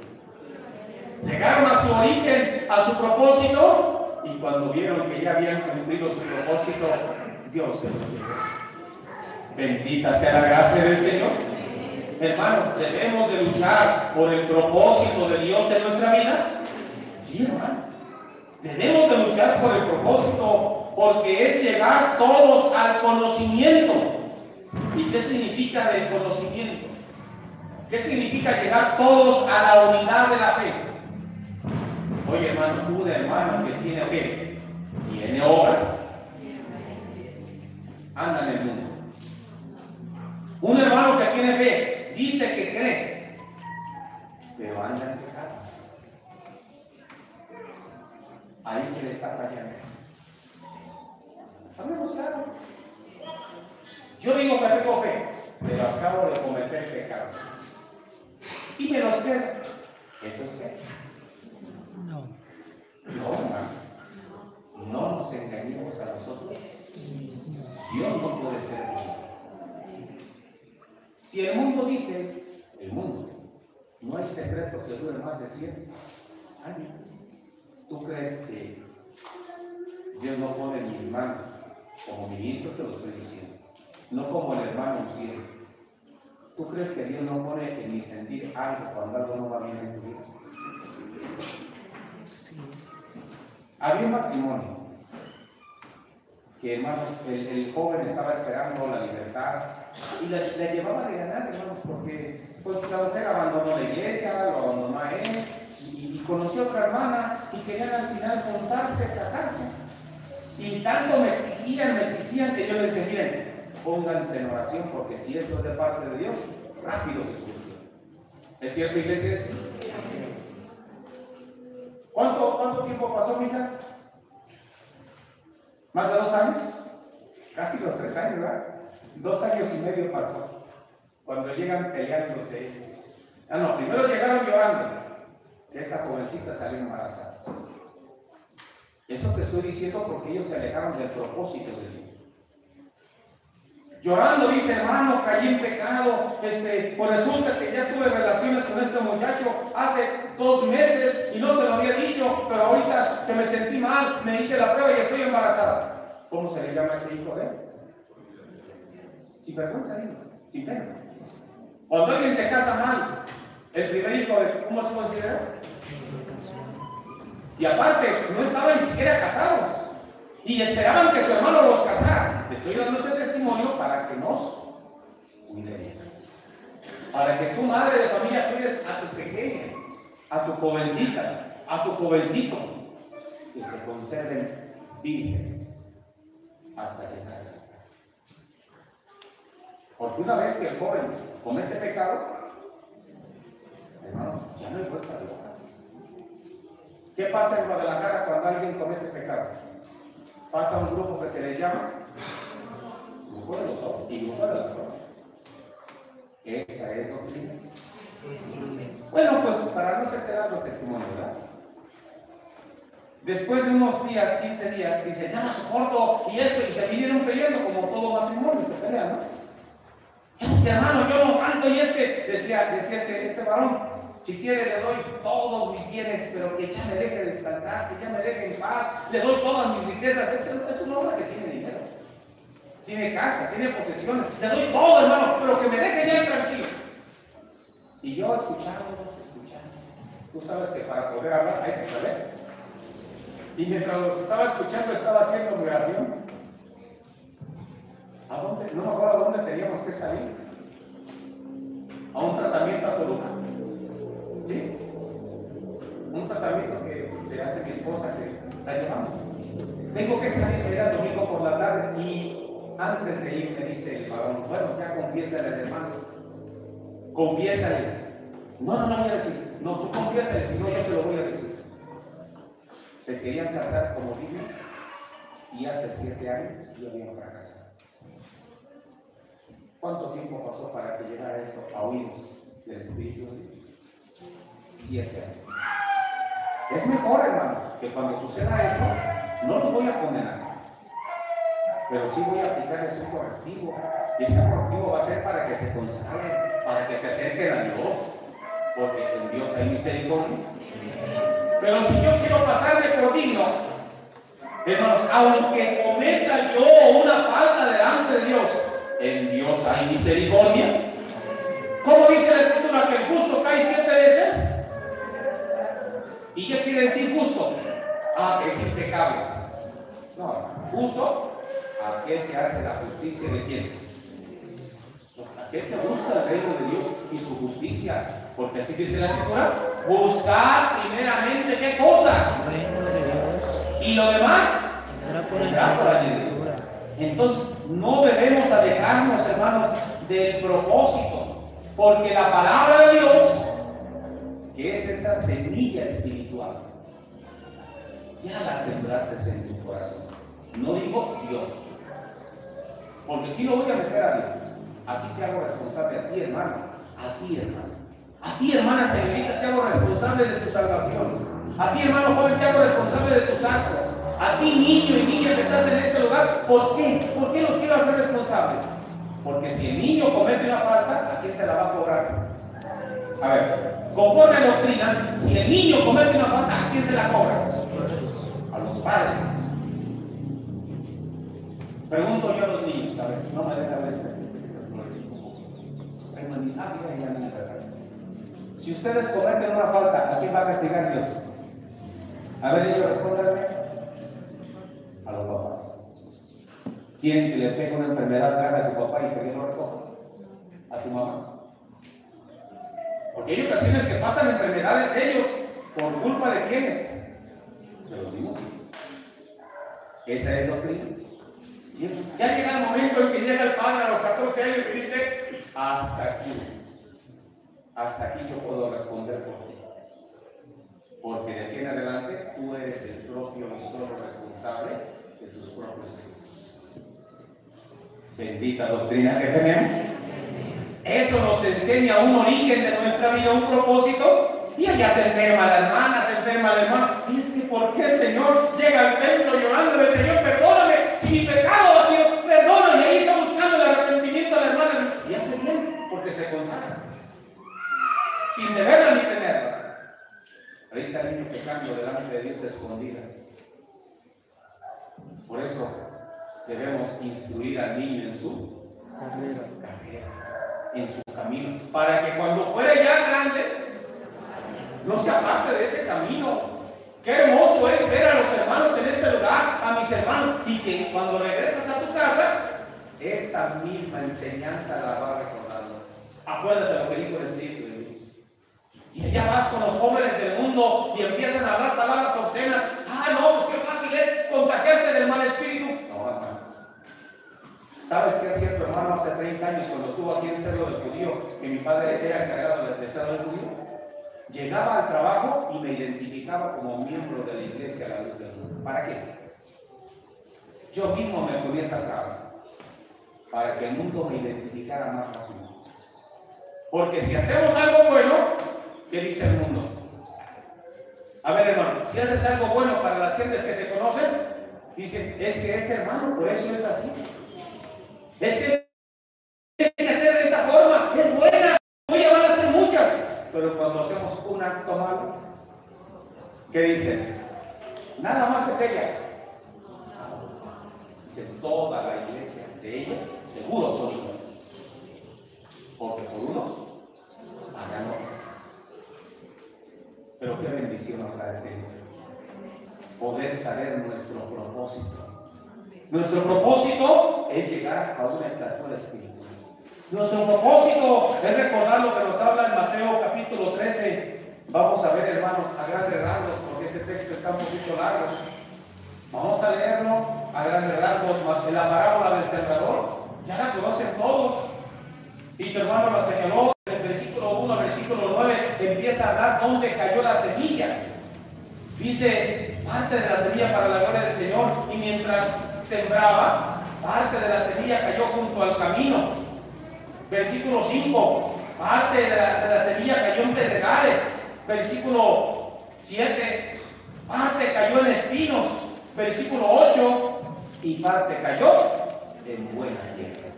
Speaker 1: Llegaron a su origen, a su propósito, y cuando vieron que ya habían cumplido su propósito, Dios se lo llevó. Bendita sea la gracia del Señor. Hermanos, debemos de luchar por el propósito de Dios en nuestra vida. Sí, hermano. Debemos de luchar por el propósito porque es llegar todos al conocimiento. ¿Y qué significa del conocimiento? ¿Qué significa llegar todos a la unidad de la fe? Oye, hermano, un hermano que tiene fe, tiene obras, anda en el mundo. Un hermano que tiene fe, dice que cree, pero anda en pecado. Ahí que le está fallando. Hablemos claro. Yo digo que tengo fe, pero acabo de cometer pecado. Y me los quedo. ¿Eso es fe?
Speaker 3: No.
Speaker 1: No, hermano. No nos engañemos a nosotros. Dios no puede ser. Si el mundo dice, el mundo, no hay secreto que dure más de 100 años. ¿Tú crees que Dios no pone en mis manos, como ministro te lo estoy diciendo, no como el hermano Luciano? ¿Tú crees que Dios no pone en mi sentir algo cuando algo no va bien en tu vida?
Speaker 3: Sí.
Speaker 1: Había un matrimonio que, hermanos, el, el joven estaba esperando la libertad y le, le llevaba de ganar, hermanos, porque pues la mujer abandonó la iglesia, lo abandonó a él y, y conoció a otra hermana y querían al final juntarse, casarse. Y tanto me exigían, me exigían que yo les decía, miren, pónganse en oración porque si esto es de parte de Dios, rápido se soluciona. ¿Es cierto, iglesia? Sí. ¿Cuánto, ¿Cuánto tiempo pasó, mija? ¿Más de dos años? Casi los tres años, ¿verdad? Dos años y medio pasó. Cuando llegan peleándose ellos. Ah, no, primero llegaron llorando. Que esa jovencita salió embarazada. Eso te estoy diciendo porque ellos se alejaron del propósito de Dios. Llorando, dice hermano, caí en pecado. Este, pues resulta que ya tuve relaciones con este muchacho hace dos meses y no se lo había dicho, pero ahorita que me sentí mal, me hice la prueba y estoy embarazada. ¿Cómo se le llama a ese hijo de él? Sin vergüenza, sin pena. Cuando alguien se casa mal, el primer hijo, de, ¿cómo se considera? Y aparte, no estaban ni siquiera casados. Y esperaban que su hermano los casara. Te estoy dando ese testimonio para que nos cuidemos. Para que tu madre de familia cuides a tu pequeña, a tu jovencita, a tu jovencito, que se conserven vírgenes hasta que salgan. Porque una vez que el joven comete pecado, hermano, ya no hay vuelta de hoja. ¿Qué pasa en Guadalajara cuando alguien comete pecado? Pasa un grupo que se le llama Grupo de los Hombres y Grupo de las Hombres. Esta es doctrina. Bueno, pues para no ser dando testimonio, ¿verdad? Después de unos días, 15 días, dice, ya no soporto y esto, y se vinieron peleando como todo matrimonio, se pelean, ¿no? Es que hermano, yo no canto y es que, decía, decía este, este varón, Si quiere le doy todos mis bienes, pero que ya me deje descansar, que ya me deje en paz. Le doy todas mis riquezas. Es, es un hombre que tiene dinero. Tiene casa, tiene posesiones. Le doy todo, hermano, pero que me deje ya tranquilo. Y yo escuchándolos, escuchando. Tú sabes que para poder hablar hay que saber. Y mientras los estaba escuchando, estaba haciendo mi oración. ¿A dónde? No me acuerdo a dónde teníamos que salir. A un tratamiento a Toluca. ¿Sí? Un tratamiento que se hace mi esposa que la llevamos. Tengo que salir, era domingo por la tarde y antes de ir me dice el varón, bueno, ya confiésale al hermano. Confiésale. No, no, no voy a decir. No, tú confiésale, si no yo se lo voy a decir. Se querían casar como dije y hace siete años ya habían fracasado. ¿Cuánto tiempo pasó para que llegara esto a oídos del Espíritu? Siete años. Es mejor, hermano, que cuando suceda eso, no los voy a condenar, pero sí voy a aplicarles un correctivo. Y ese correctivo va a ser para que se consagren, para que se acerquen a Dios, porque en Dios hay misericordia. Pero si yo quiero pasarme por digno, hermanos, aunque cometa yo una falta delante de Dios, en Dios hay misericordia. ¿Cómo dice la escritura que el justo cae siete veces? ¿Y qué quiere decir justo? Ah, que es impecable. No, justo, aquel que hace la justicia de quién? Aquel que busca el reino de Dios y su justicia. Porque así dice la escritura, buscar primeramente qué cosa.
Speaker 3: Reino de Dios.
Speaker 1: Y lo demás
Speaker 3: Vendrá por
Speaker 1: vendrá por
Speaker 3: añadidura.
Speaker 1: Entonces, no debemos alejarnos, hermanos, del propósito, porque la palabra de Dios, que es esa semilla espiritual, ya la sembraste en tu corazón. No digo Dios, porque aquí lo voy a meter a Dios. Aquí te hago responsable a ti, hermano, a ti, hermano. A ti, hermana señorita, te hago responsable de tu salvación. A ti, hermano joven, te hago responsable de tus actos. A ti, niño y niña que estás en este lugar, ¿por qué? ¿Por qué los quiero hacer responsables? Porque si el niño comete una falta, ¿a quién se la va a cobrar? A ver, conforme a doctrina, si el niño comete una falta, ¿a quién se la cobra? A los padres. Pregunto yo a los niños, a ver, no me deja ver este. Ah. Si ustedes cometen una falta, ¿a quién va a castigar Dios? A ver, ellos respóndanme. A los papás. ¿Quién que le pega una enfermedad grave a tu papá y que lo recoja? A tu mamá. Porque hay ocasiones que pasan enfermedades ellos por culpa de quiénes? De los mismos. Esa es doctrina. Ya llega el momento en que llega el padre a los 14 años y dice, hasta aquí, hasta aquí yo puedo responder por ti. Porque de aquí en adelante tú eres el propio y solo responsable de tus propios hijos. Bendita doctrina que tenemos. Eso nos enseña un origen de nuestra vida, un propósito. Y allá se enferma la hermana, se enferma el hermano. Y es que, ¿por qué, Señor, llega al templo llorándole, Señor, perdóname, si mi pecado ha sido, perdóname. Y ahí está buscando el arrepentimiento a la hermana. Y hace bien, porque se consagra. Sin deberla ni tenerla. Ahí está el niño pecando delante de Dios escondidas. Por eso debemos instruir al niño en su
Speaker 3: Carrera.
Speaker 1: en su camino, para que cuando fuera ya grande, no se aparte de ese camino. Qué hermoso es ver a los hermanos en este lugar, a mis hermanos, y que cuando regresas a tu casa, esta misma enseñanza la va recordando. Acuérdate lo que dijo el Espíritu de Dios. Y allá vas con los jóvenes del mundo y empiezan a hablar palabras obscenas. Ah, no, pues qué fácil es contagiarse del mal espíritu. No, hermano. ¿Sabes qué hacía tu hermano hace 30 años cuando estuvo aquí en Cerro del Judío? Que mi padre era encargado de, de Cerro del Judío. Llegaba al trabajo y me identificaba como miembro de la iglesia a la luz del mundo. ¿Para qué? Yo mismo me ponía esa traba para que el mundo me identificara más rápido. Porque si hacemos algo bueno, ¿qué dice el mundo? A ver, hermano, si haces algo bueno para las gentes que te conocen, dicen, es que es hermano, por eso es así. Es que es Pero cuando hacemos ¿Qué dice? Nada más es ella. Dice, toda la iglesia de ella, seguro son. Porque por unos hagan otros. Pero qué bendición nos da el Señor. Poder saber nuestro propósito. Nuestro propósito es llegar a una estatura espiritual. Nuestro propósito es recordar lo que nos habla en Mateo capítulo 13. Vamos a ver, hermanos, a grandes rasgos, porque ese texto está un poquito largo. Vamos a leerlo a grandes rasgos la parábola del sembrador. Ya la conocen todos. Y tu hermano la señaló, del versículo 1 al versículo 9 empieza a hablar dónde cayó la semilla. Dice, parte de la semilla para la gloria del Señor, y mientras sembraba, parte de la semilla cayó junto al camino. Versículo 5, parte de la, de la semilla cayó en pedregales. Versículo 7, parte cayó en espinos. Versículo 8, y parte cayó en buena tierra.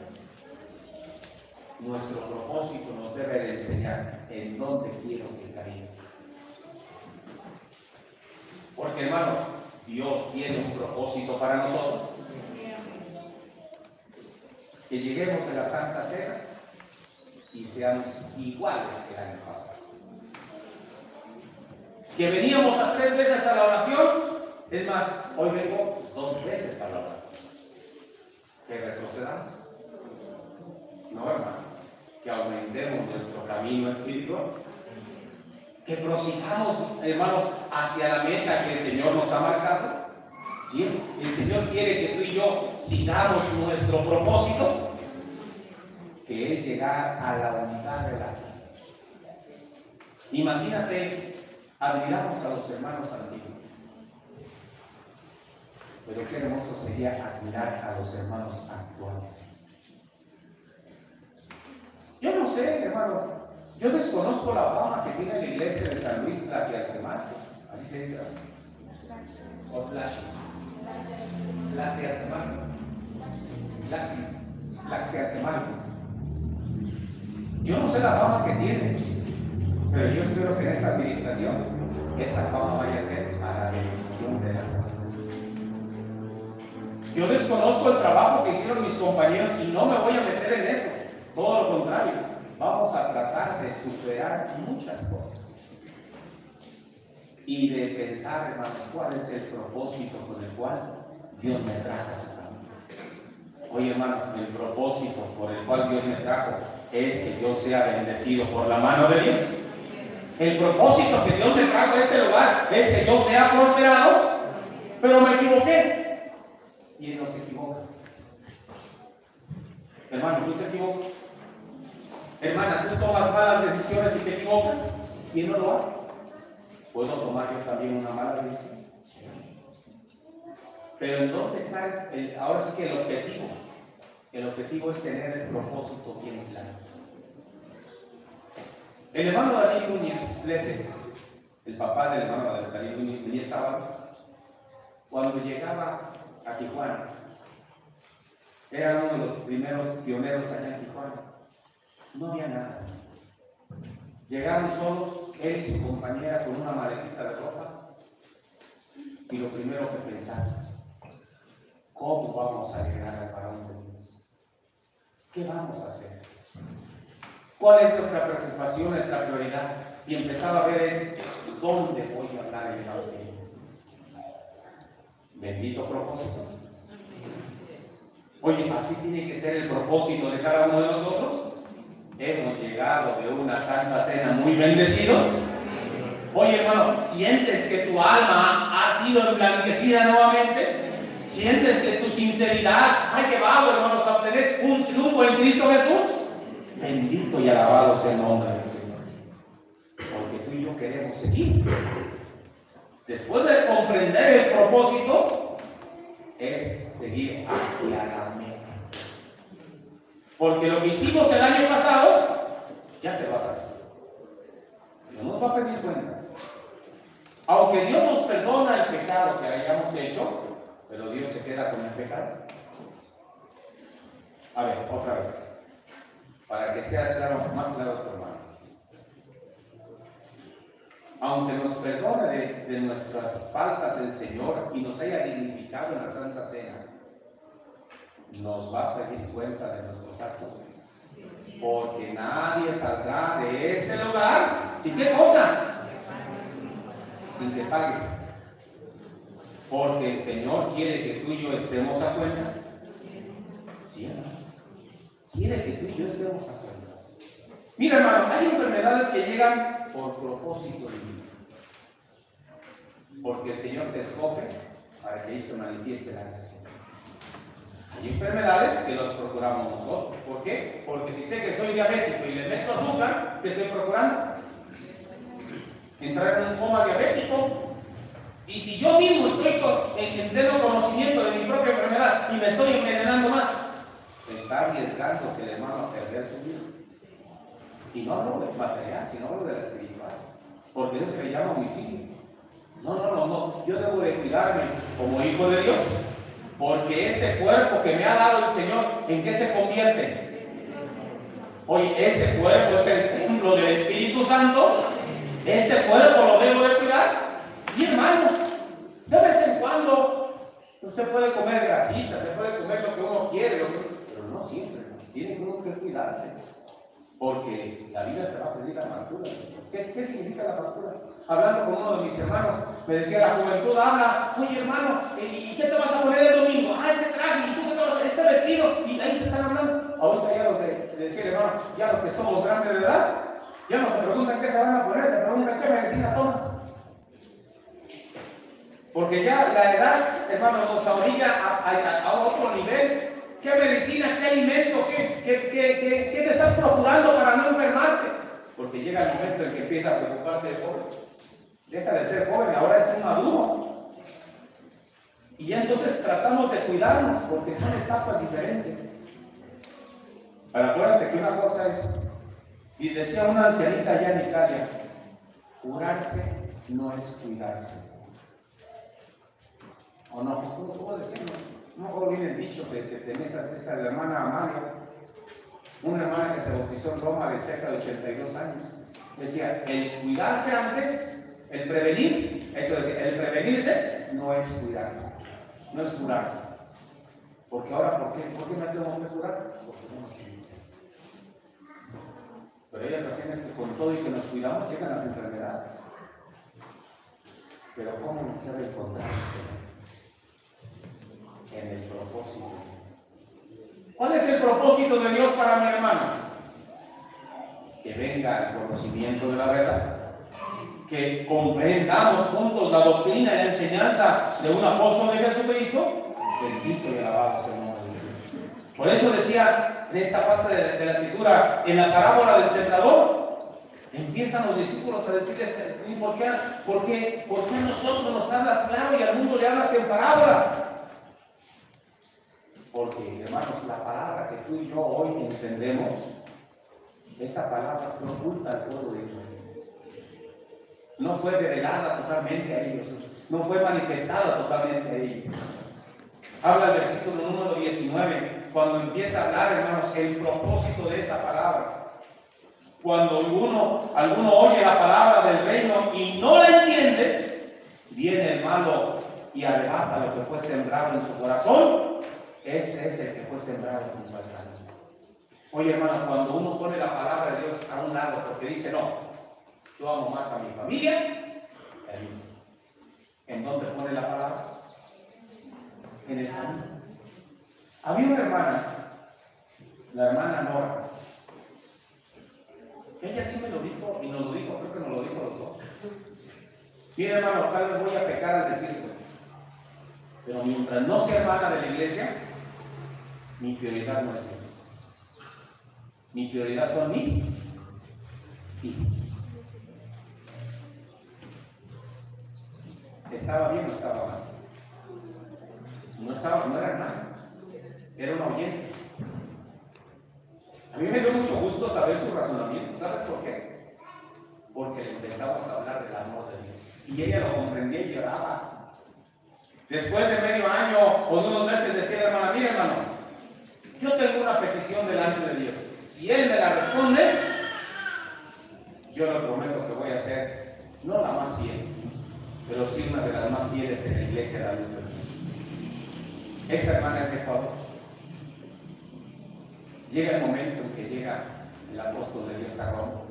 Speaker 1: Nuestro propósito nos debe de enseñar en dónde quiero que caiga. Porque hermanos, Dios tiene un propósito para nosotros. Que lleguemos de la Santa Cena y seamos iguales que el año pasado. Que veníamos tres veces a la oración, es más, hoy vengo dos veces a la oración. Que retrocedamos. No, hermano. Que aumentemos nuestro camino espiritual. Que prosigamos, hermanos, hacia la meta que el Señor nos ha marcado. ¿Sí? El Señor quiere que tú y yo sigamos nuestro propósito, que es llegar a la unidad de la. Imagínate, admiramos a los hermanos antiguos. Pero qué hermoso sería admirar a los hermanos actuales. Yo no sé, hermano, yo desconozco la fama que tiene la iglesia de San Luis Tlaxiartemalco. Así se dice. O Tlaxi. Tlaxiartemalco. Tlaxi. Yo no sé la fama que tiene, pero yo espero que en esta administración esa fama vaya a ser a la bendición de las almas. Yo desconozco el trabajo que hicieron mis compañeros y no me voy a meter en eso. Todo lo contrario, vamos a tratar de superar muchas cosas. Y de pensar, hermanos, cuál es el propósito con el cual Dios me trajo a su. Oye, hermano, el propósito por el cual Dios me trajo es que yo sea bendecido por la mano de Dios. El propósito que Dios me trajo a este lugar es que yo sea prosperado, pero me equivoqué. Y Él no se equivoca. Hermano, ¿tú te equivocas? Hermana, ¿tú tomas malas decisiones y te equivocas? ¿Quién no lo hace? ¿Puedo tomar yo también una mala decisión? Pero ¿en dónde está el, ahora sí que el objetivo? El objetivo es tener el propósito bien claro. El hermano Daniel Núñez Fletes, el papá del hermano Daniel Núñez, Sábado, cuando llegaba a Tijuana, era uno de los primeros pioneros allá en Tijuana. No había nada. Llegaron solos, él y su compañera con una maletita de ropa. Y lo primero que pensaron, ¿cómo vamos a llegar al varón de Dios? ¿Qué vamos a hacer? ¿Cuál es nuestra preocupación, nuestra prioridad? Y empezaba a ver ¿dónde voy a hablar el Evangelio? Bendito propósito. Oye, así tiene que ser el propósito de cada uno de nosotros. Hemos llegado de una santa cena muy bendecidos. Oye, hermano, ¿sientes que tu alma ha sido emblanquecida nuevamente? ¿Sientes que tu sinceridad ha llevado, hermanos, a obtener un triunfo en Cristo Jesús? Bendito y alabado sea el nombre del Señor. Porque tú y yo queremos seguir. Después de comprender el propósito, es seguir hacia la meta. Porque lo que hicimos el año pasado, ya te va atrás. No nos va a pedir cuentas. Aunque Dios nos perdona el pecado que hayamos hecho, pero Dios se queda con el pecado. A ver, otra vez. Para que sea claro, más claro tu hermano. aunque nos perdone de, nuestras faltas el Señor y nos haya dignificado en la Santa Cena, nos va a pedir cuenta de nuestros actos. Porque nadie saldrá de este lugar sin qué cosa? Sin que pagues. Porque el Señor quiere que tú y yo estemos a cuentas. Sí. Quiere que tú y yo estemos a cuentas. Mira, hermano, hay enfermedades que llegan por propósito divino. Porque el Señor te escoge para que ahí se manifieste la gracia. Hay enfermedades que las procuramos nosotros. ¿Por qué? Porque si sé que soy diabético y le meto azúcar, ¿qué estoy procurando? Entrar en un coma diabético. Y si yo mismo estoy en pleno conocimiento de mi propia enfermedad y me estoy envenenando más, está arriesgándose el hermano a perder su vida. Y no hablo del material, sino hablo del espiritual. Porque eso se le llama homicidio. No, no, no, no. Yo debo de cuidarme como hijo de Dios. Porque este cuerpo que me ha dado el Señor, ¿en qué se convierte? Oye, este cuerpo es el templo del Espíritu Santo. Este cuerpo lo debo de cuidar. Sí, hermano. De vez en cuando no se puede comer grasita, se puede comer lo que uno quiere, lo que- pero no siempre. Tiene uno que cuidarse. Porque la vida te va a pedir la amargura. ¿Qué, significa la amargura? Hablando con uno de mis hermanos, me decía, la juventud habla, oye hermano, ¿y, y qué te vas a poner el domingo? Ah, este traje, y tú te este vestido, y ahí se están hablando. Ahorita ya los de, le hermano, ya los que somos grandes de edad, ya no se preguntan qué se van a poner, se preguntan qué medicina tomas. Porque ya la edad, hermano, nos orilla a, a- a otro nivel. ¿Qué medicina, qué alimento, qué, qué, qué- qué- te estás procurando para no enfermarte? Porque llega el momento en que empieza a preocuparse el joven. Deja de ser joven, ahora es un maduro. Y ya entonces tratamos de cuidarnos porque son etapas diferentes. Pero acuérdate que una cosa es, y decía una ancianita allá en Italia, curarse no es cuidarse. ¿O no? ¿Cómo, cómo decirlo? Acuerdo bien el dicho que, que tenía esta, hermana Amalia, una hermana que se bautizó en Roma de cerca de 82 años. Decía, el cuidarse antes, el prevenir, eso decía, el prevenirse no es cuidarse, no es curarse. Porque ahora, ¿por qué, ¿por qué me tengo que curar? Porque no nos cuidamos. Pero hay ocasiones que con todo y que nos cuidamos llegan las enfermedades. Pero ¿cómo se debe encontrarse? En el propósito. ¿Cuál es el propósito de Dios para mi hermano? Que venga el conocimiento de la verdad. Que comprendamos juntos la doctrina y la enseñanza de un apóstol de Jesucristo. Bendito y alabado sea el nombre de Dios. Por eso decía en esta parte de, de la escritura, en la parábola del sembrador, empiezan los discípulos a decirle, "Señor, ¿por qué, por, qué, ¿por qué a nosotros nos hablas claro y al mundo le hablas en parábolas? Porque, hermanos, la palabra que tú y yo hoy entendemos, esa palabra fue oculta al pueblo de Israel. No fue revelada totalmente a ellos, no fue manifestada totalmente a ellos. Habla el versículo número 19, cuando empieza a hablar, hermanos, el propósito de esta palabra. Cuando alguno, alguno oye la palabra del reino y no la entiende, viene el malo y arrebata lo que fue sembrado en su corazón. Este es el que fue sembrado al camino. Oye, hermano, cuando uno pone la palabra de Dios a un lado, porque dice, no, yo amo más a mi familia que. ¿En dónde pone la palabra? En el camino. Había una hermana, la hermana Nora. Ella sí me lo dijo y nos lo dijo, creo que nos lo dijo los dos. Mira, hermano, tal vez voy a pecar al decirlo. Pero mientras no sea hermana de la iglesia, mi prioridad no es Dios. Mi prioridad son mis hijos. ¿Estaba bien o estaba mal? No estaba, no era hermana, era un oyente. A mí me dio mucho gusto saber su razonamiento. ¿Sabes por qué? Porque le empezamos a hablar del amor de Dios. Y ella lo comprendía y lloraba. Después de medio año o de unos meses decía hermana, mira hermano, yo tengo una petición delante de Dios. Si Él me la responde, yo le prometo que voy a hacer no la más fiel, pero sí una de las más fieles en la iglesia de la luz. Esta hermana es de Ecuador. Llega el momento en que llega el apóstol de Dios a Roma.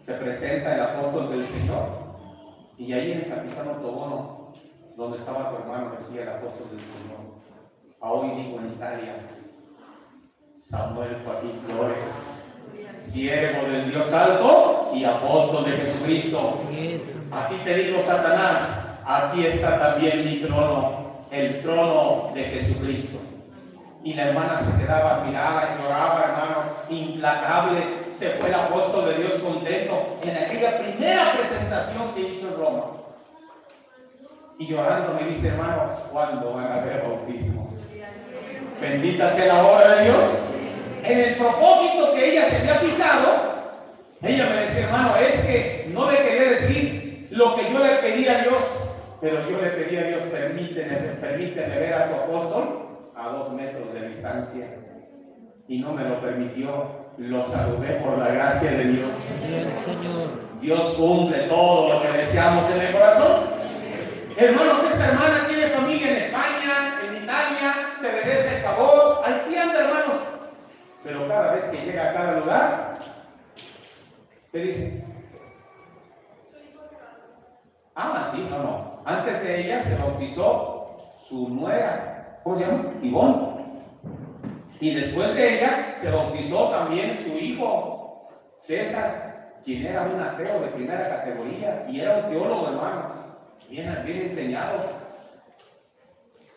Speaker 1: Se presenta el apóstol del Señor. Y ahí en el capitán Otobono, donde estaba tu hermano, decía el apóstol del Señor. A hoy digo en Italia, Samuel Joaquín Flores, siervo del Dios alto y apóstol de Jesucristo.
Speaker 3: Es.
Speaker 1: Aquí te digo, Satanás, aquí está también mi trono, el trono de Jesucristo. Y la hermana se quedaba mirada, lloraba, hermanos, implacable. Se fue el apóstol de Dios contento en aquella primera presentación que hizo en Roma. Y llorando me dice, hermano, ¿cuándo van a haber bautismos? Bendita sea la obra de Dios. En el propósito que ella se había fijado, ella me decía, hermano, es que no le quería decir lo que yo le pedí a Dios, pero yo le pedí a Dios, permíteme, permíteme ver a tu apóstol a dos metros de distancia. Y no me lo permitió. Lo saludé por la gracia de Dios. Dios cumple todo lo que deseamos en el corazón. Hermanos, esta hermana tiene familia en España, en se regresa a Ecuador, así anda, hermanos. Pero cada vez que llega a cada lugar, ¿qué dice? Ah, sí, no, no. Antes de ella se bautizó su nuera, ¿cómo se llama? Ivón. Y después de ella se bautizó también su hijo, César, quien era un ateo de primera categoría y era un teólogo, hermanos, bien, bien enseñado.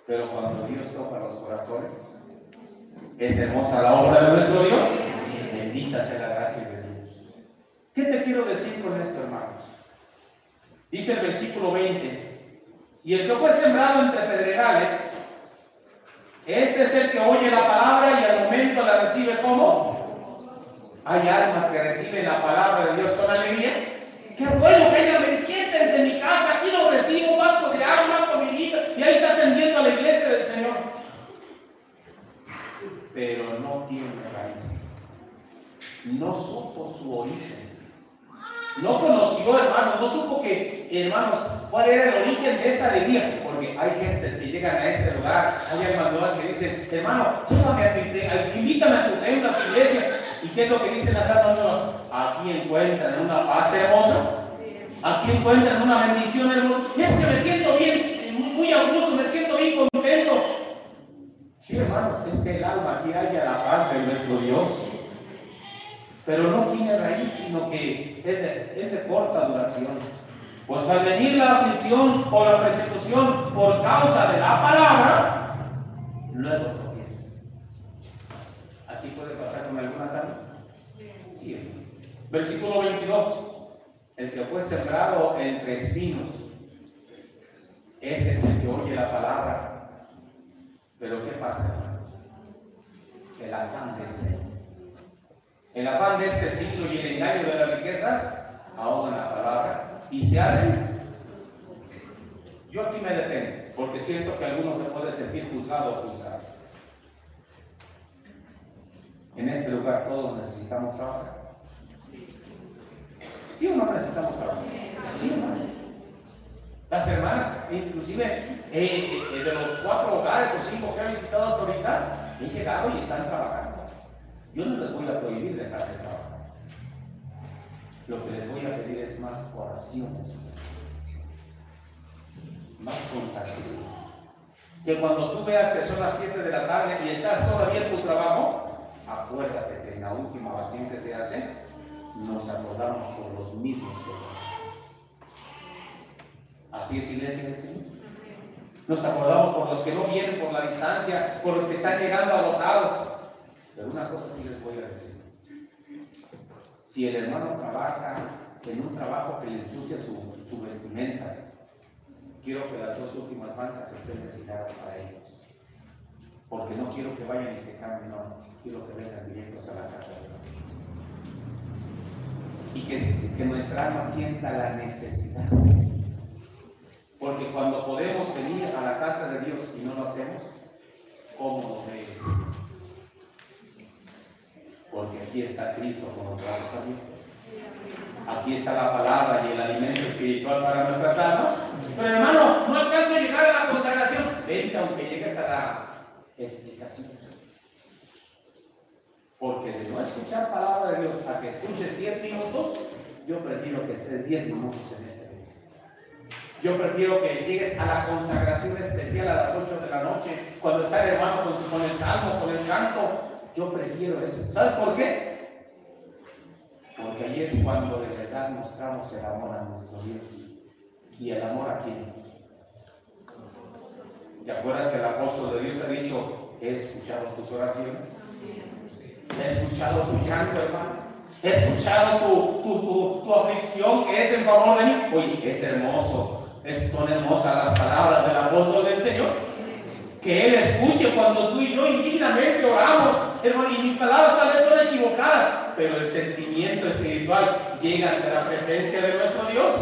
Speaker 1: Pero cuando Dios toca los corazones, es hermosa la obra de nuestro Dios. Bendita sea la gracia de Dios. ¿Qué te quiero decir con esto, hermanos? Dice el versículo 20, y el que fue sembrado entre pedregales, este es el que oye la palabra y al momento la recibe como. Hay almas que reciben la palabra de Dios con alegría. Qué bueno que dice, siéntense en mi casa, aquí lo recibo, un vaso de agua, una comidita, y ahí está atendiendo a la iglesia del Señor. Pero no tiene raíz. No supo su origen. No conoció, hermanos, no supo que, hermanos, cuál era el origen de esa alegría. Porque hay gentes que llegan a este lugar, hay hermanos que dicen, hermano, llévame a tu, invítame a tu templo, a tu iglesia. ¿Y qué es lo que dicen las almas nuevas? Aquí encuentran una paz hermosa. Aquí encuentran una bendición hermosa. Y es que me siento bien, muy- a gusto, me siento bien contento. Sí, hermanos, es que el alma aquí haya la paz de nuestro Dios. Pero no tiene raíz, sino que es de, corta duración. Pues al venir la aflicción o la persecución por causa de la palabra, luego tropieza. Así puede pasar con algunas almas. Sí. Versículo 22. El que fue sembrado entre espinos, es el que oye la palabra. Pero ¿qué pasa? El afán de este el afán de este siglo y el engaño de las riquezas ahogan la palabra y se hacen. Yo aquí me detengo porque siento que algunos se pueden sentir juzgado o juzgado. En este lugar todos necesitamos trabajar. ¿Sí o no necesitamos trabajar? Sí, hermano. Las hermanas, inclusive eh, eh, de los cuatro hogares o cinco que he visitado hasta ahorita, han llegado y están trabajando. Yo no les voy a prohibir dejar de trabajar. Lo que les voy a pedir es más oraciones, más consagración. Que cuando tú veas que son las 7 de la tarde y estás todavía en tu trabajo, acuérdate que en la última oración que se hace, nos acordamos por los mismos errores. Así es, iglesia del Señor. Nos acordamos por los que no vienen por la distancia, por los que están llegando agotados. Pero una cosa sí les voy a decir. Si el hermano trabaja en un trabajo que le ensucia su, su vestimenta, quiero que las dos últimas bancas estén designadas para ellos. Porque no quiero que vayan y se cambien, no. Quiero que vengan directos a la casa de Dios. Y que, que nuestra alma sienta la necesidad. Porque cuando podemos venir a la casa de Dios y no lo hacemos, ¿cómo nos ve el Señor? Porque aquí está Cristo con los brazos abiertos. Aquí está la palabra y el alimento espiritual para nuestras almas. Pero hermano, no alcanzo a llegar a la consagración. Vente aunque llegue hasta la explicación. Porque de no escuchar palabra de Dios a que escuches 10 minutos, yo prefiero que estés 10 minutos en. Yo prefiero que llegues a la consagración especial a las 8 de la noche, cuando está el hermano con, el salmo, con el canto. Yo prefiero eso. ¿Sabes por qué? Porque ahí es cuando de verdad mostramos el amor a nuestro Dios. ¿Y el amor a quién? ¿Te acuerdas que el apóstol de Dios ha dicho, he escuchado tus oraciones? He escuchado tu llanto, hermano. He escuchado tu, tu aflicción que es en favor de mí. Oye, es hermoso. Es, son hermosas las palabras del apóstol del Señor. Que Él escuche cuando tú y yo indignamente oramos. Hermano, y mis palabras tal vez son equivocadas, pero el sentimiento espiritual llega ante la presencia de nuestro Dios.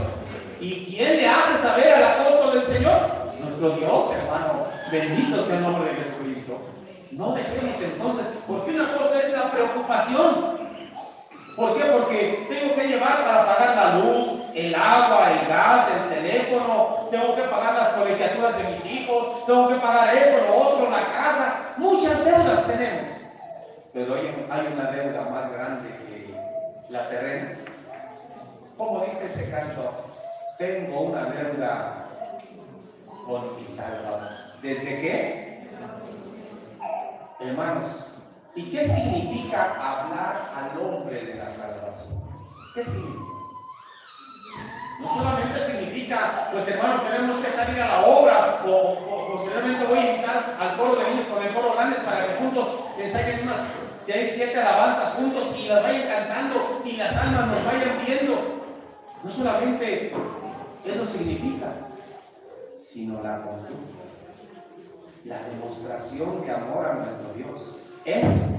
Speaker 1: ¿Y quién le hace saber al apóstol del Señor? Nuestro Dios, hermano. Bendito sea el nombre de Jesucristo. No dejemos entonces, porque una cosa es la preocupación. ¿Por qué? Porque tengo que llevar para pagar la luz, el agua, el gas, el teléfono, tengo que pagar las colegiaturas de mis hijos, tengo que pagar esto, lo otro, la casa. Muchas deudas tenemos. Pero hay, hay una deuda más grande que la terrena. Como dice ese canto, tengo una deuda con mi Salvador. ¿Desde qué? Hermanos, ¿y qué significa hablar al hombre de la salvación? ¿Qué significa? No solamente significa, pues hermano, tenemos que salir a la obra, o, o- posteriormente voy a invitar al coro de niños con el coro grandes para que juntos ensayen unas 6, 7 alabanzas juntos y las vayan cantando y las almas nos vayan viendo. No solamente eso significa, sino la conducta la demostración de amor a nuestro Dios es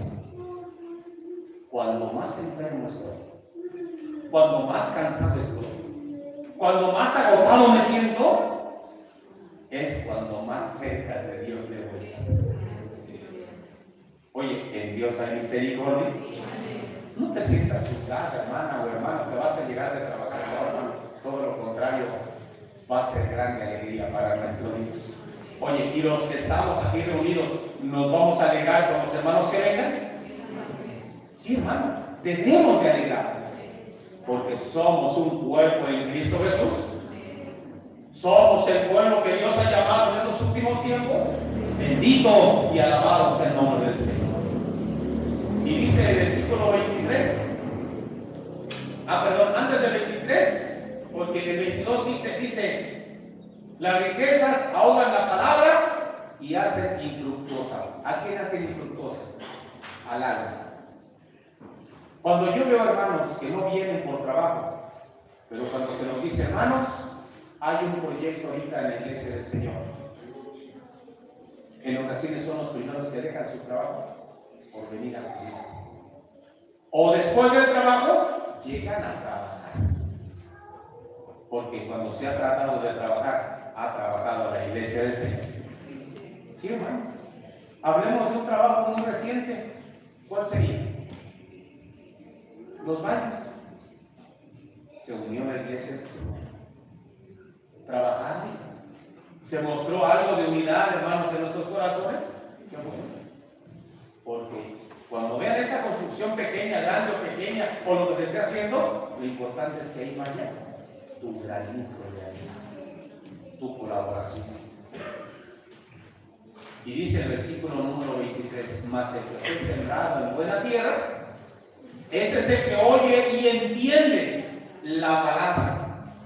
Speaker 1: cuando más enfermo estoy, cuando más cansado estoy, cuando más agotado me siento, es cuando más cerca de Dios debo estar. Oye, en Dios hay misericordia. No te sientas juzgada, hermana o hermano, que vas a llegar de trabajar, no, hermano. Todo lo contrario, va a ser grande alegría para nuestro Dios. Oye, y los que estamos aquí reunidos, ¿nos vamos a alegrar con los hermanos que vengan? Sí, hermano, debemos de alegrarnos, porque somos un cuerpo en Cristo Jesús. Somos el pueblo que Dios ha llamado en estos últimos tiempos. Bendito y alabado sea el nombre del Señor. Y dice el versículo 23. Ah, perdón, antes del 23, porque en el 22 dice, dice, las riquezas ahogan la palabra y hacen infructuosa. ¿A quién hacen infructuosa? Al alma. Cuando yo veo hermanos que no vienen por trabajo, pero cuando se nos dice hermanos, hay un proyecto ahorita en la iglesia del Señor. En ocasiones son los primeros que dejan su trabajo por venir a la iglesia. O después del trabajo, llegan a trabajar. Porque cuando se ha tratado de trabajar, ha trabajado la iglesia del Señor. Sí, hermano. Hablemos de un trabajo muy reciente. ¿Cuál sería? Los baños. Se unió la iglesia del Señor. Trabajaron. Se mostró algo de unidad, hermanos, en nuestros corazones. Qué bueno. Porque cuando vean esa construcción pequeña, grande o pequeña, o lo que se esté haciendo, lo importante es que ahí vaya tu granito de arena, tu colaboración. Y dice el versículo número 23, más el que fue sembrado en buena tierra, ese es el que oye y entiende la palabra.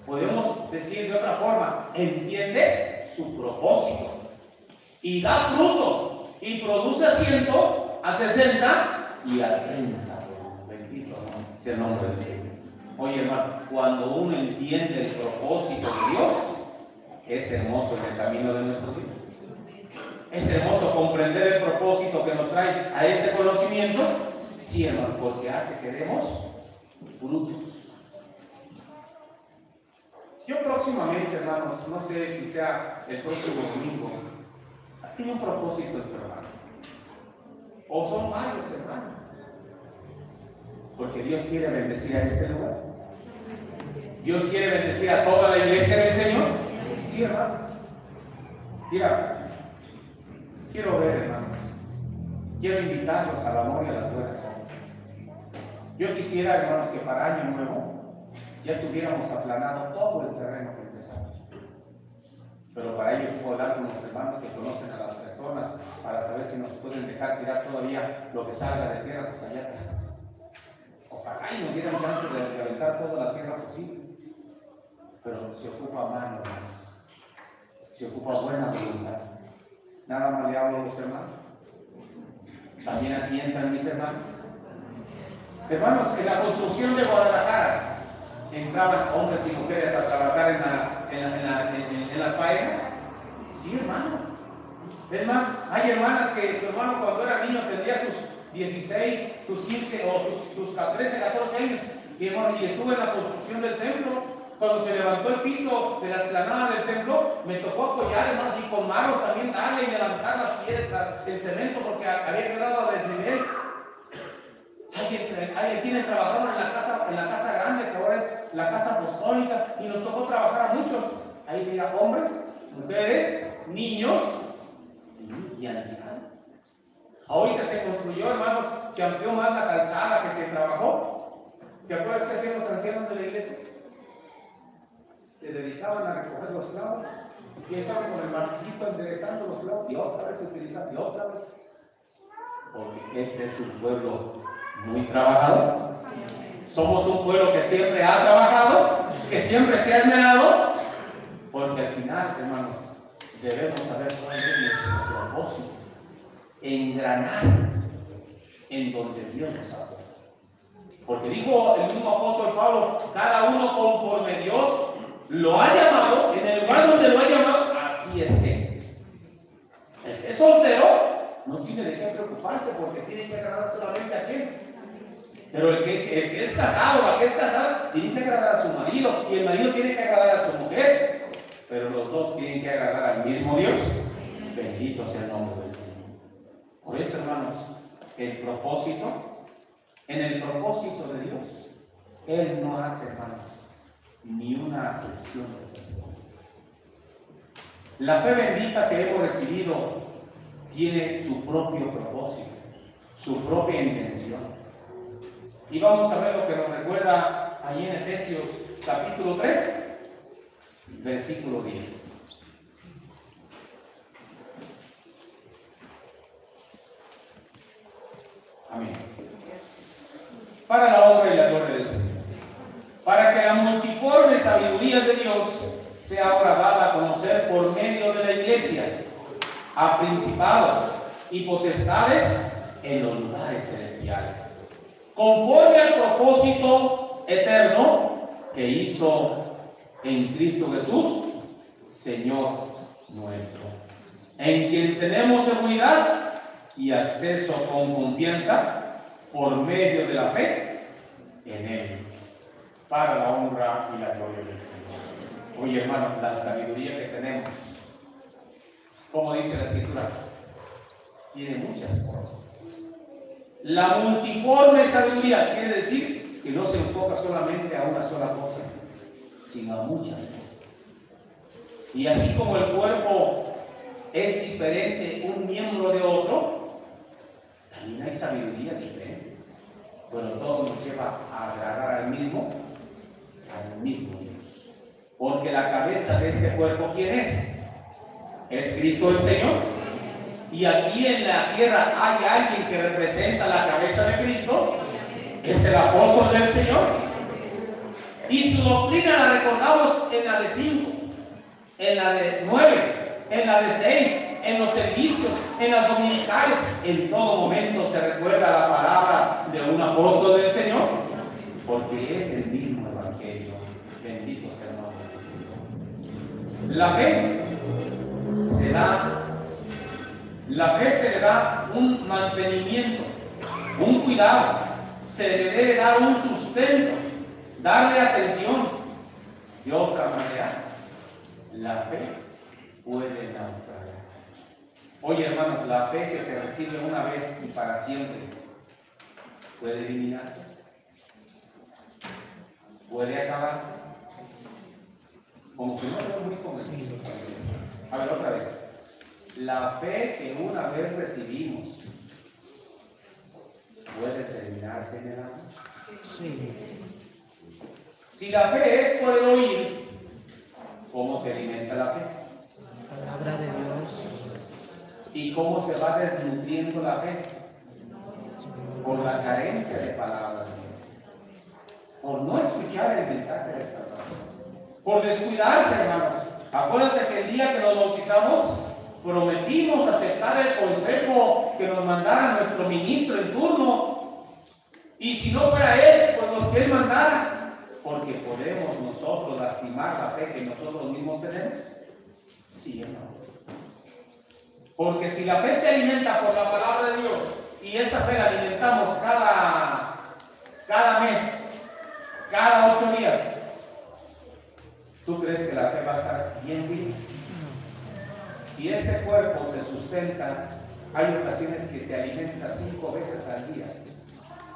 Speaker 1: Podemos decir de otra forma, entiende su propósito y da fruto y produce asiento a 60 y a 30. Bendito ¿no? sea el nombre del Señor. Oye hermano, cuando uno entiende el propósito de Dios, es hermoso en el camino de nuestro Dios. Es hermoso comprender el propósito que nos trae a este conocimiento, sí hermano, porque hace que demos frutos. Yo próximamente, hermanos, no sé si sea el próximo domingo, tiene un propósito este hermano. O son varios hermanos. Porque Dios quiere bendecir a este lugar. Dios quiere bendecir a toda la iglesia del Señor. Sí, hermano. Mira, quiero ver, hermanos. Quiero invitarlos al amor y a las buenas obras. Yo quisiera, hermanos, que para Año Nuevo ya tuviéramos aplanado todo el terreno que empezamos. Pero para ello puedo hablar con los hermanos que conocen a las personas para saber si nos pueden dejar tirar todavía lo que salga de tierra, pues allá atrás. Ojalá y nos dieran chance de reventar toda la tierra posible. Pero se ocupa mano, hermanos. Se ocupa buena voluntad. Nada más le hablo a los hermanos. También aquí entran mis hermanos. Hermanos, en la construcción de Guadalajara entraban hombres y mujeres a trabajar en, la- en la- en la- en- las faenas. Sí, hermanos. Es más, hay hermanas que hermano cuando era niño tendría sus 16, sus 15 o sus, sus 13, 14 años y, hermano, y estuvo en la construcción del templo. Cuando se levantó el piso de la esplanada del templo, me tocó apoyar, hermanos, y con manos también darle y levantar las piedras, el cemento, porque había quedado a desnivel. Hay quienes trabajaron en la casa, en la casa grande, que ahora es la casa apostólica, y nos tocó trabajar a muchos. Ahí veía hombres, mujeres, niños y ancianos. Ahorita se construyó, hermanos, se amplió más la calzada que se trabajó. ¿Te acuerdas que hacían los ancianos de la iglesia? Se dedicaban a recoger los clavos y estaban con el martillito enderezando los clavos y otra vez utilizando y otra vez. Porque este es un pueblo muy trabajador. Somos un pueblo que siempre ha trabajado, que siempre se ha esmerado, porque al final, hermanos, debemos saber cuál es nuestro propósito, engranar en donde Dios nos ha puesto. Porque dijo el mismo apóstol Pablo, cada uno conforme Dios lo ha llamado, en el lugar donde lo ha llamado, así esté. El que es soltero no tiene de qué preocuparse porque tiene que agradar solamente a quién. Pero el que, el que es casado, la que es casada, tiene que agradar a su marido y el marido tiene que agradar a su mujer. Pero los dos tienen que agradar al mismo Dios. Bendito sea el nombre del Señor. Por eso, hermanos, el propósito, en el propósito de Dios, Él no hace, hermanos, ni una acepción de personas. La fe bendita que hemos recibido tiene su propio propósito, su propia intención. Y vamos a ver lo que nos recuerda ahí en Efesios capítulo 3, versículo 10. Amén. Para la obra y la gloria del Señor. Para que la multiforme sabiduría de Dios sea ahora dada a conocer por medio de la iglesia a principados y potestades en los lugares celestiales, conforme al propósito eterno que hizo en Cristo Jesús, Señor nuestro, en quien tenemos seguridad y acceso con confianza por medio de la fe en Él, para la honra y la gloria del Señor. Oye, hermanos, la sabiduría que tenemos, como dice la Escritura, tiene muchas formas. La multiforme sabiduría quiere decir que no se enfoca solamente a una sola cosa, sino a muchas cosas. Y así como el cuerpo es diferente un miembro de otro, también hay sabiduría diferente. Bueno, todo nos lleva a agradar al mismo, al mismo Dios. Porque la cabeza de este cuerpo, ¿quién es? Es Cristo el Señor. Y aquí en la tierra hay alguien que representa la cabeza de Cristo. Es el apóstol del Señor. Y su doctrina la recordamos en la de 5, en la de 9, en la de 6, en los servicios, en las dominicales. En todo momento se recuerda la palabra de un apóstol del Señor, porque es el mismo La fe se da, la fe se le da un mantenimiento, un cuidado, se le debe dar un sustento, darle atención. De otra manera, la fe puede naufragar. Oye, hermanos, la fe que se recibe una vez y para siempre puede eliminarse, puede acabarse. Como que no veo muy convencidos. A ver, otra vez. La fe que una vez recibimos puede terminarse en el alma.
Speaker 3: Sí.
Speaker 1: Si la fe es por el oír, ¿cómo se alimenta la fe?
Speaker 3: Palabra de Dios.
Speaker 1: ¿Y cómo se va desnutriendo la fe? Por la carencia de palabras de Dios. Por no escuchar el mensaje de salvación. Por descuidarse, hermanos. Acuérdate que el día que nos bautizamos, prometimos aceptar el consejo que nos mandara nuestro ministro en turno. Y si no fuera él, pues los que él mandara. Porque podemos nosotros lastimar la fe que nosotros mismos tenemos. Sí, hermano. Porque si la fe se alimenta por la palabra de Dios y esa fe la alimentamos cada, cada mes, cada ocho días, ¿tú crees que la fe va a estar bien viva? Si este cuerpo se sustenta, hay ocasiones que se alimenta cinco veces al día.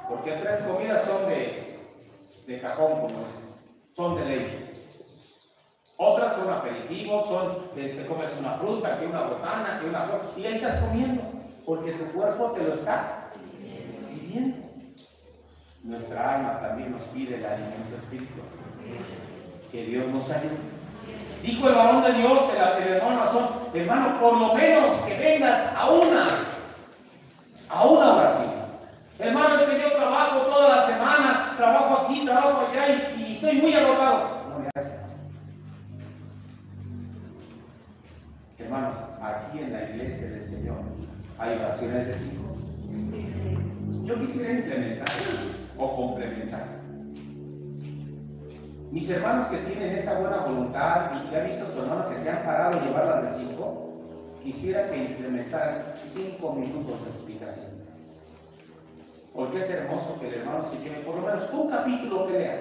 Speaker 1: Porque tres comidas son de, de cajón, como dicen, son de ley. Otras son aperitivos, son, te, te comes una fruta, que una botana, que una flor, y ahí estás comiendo, porque tu cuerpo te lo está pidiendo. Nuestra alma también nos pide el alimento espiritual. Que Dios nos ayude. Dijo el varón de Dios, el, el hermano Nazón, hermano, por lo menos que vengas a una, a una oración. Hermano, es que yo trabajo toda la semana, trabajo aquí, trabajo allá y, y estoy muy agotado. No le hace. Hermanos, aquí en la iglesia del Señor hay oraciones de cinco. Yo quisiera implementar o complementar. Mis hermanos que tienen esa buena voluntad y que ha visto a tu hermano que se han parado a llevar las de cinco, quisiera que implementaran cinco minutos de explicación. Porque es hermoso que el hermano se lleve por lo menos un capítulo que leas,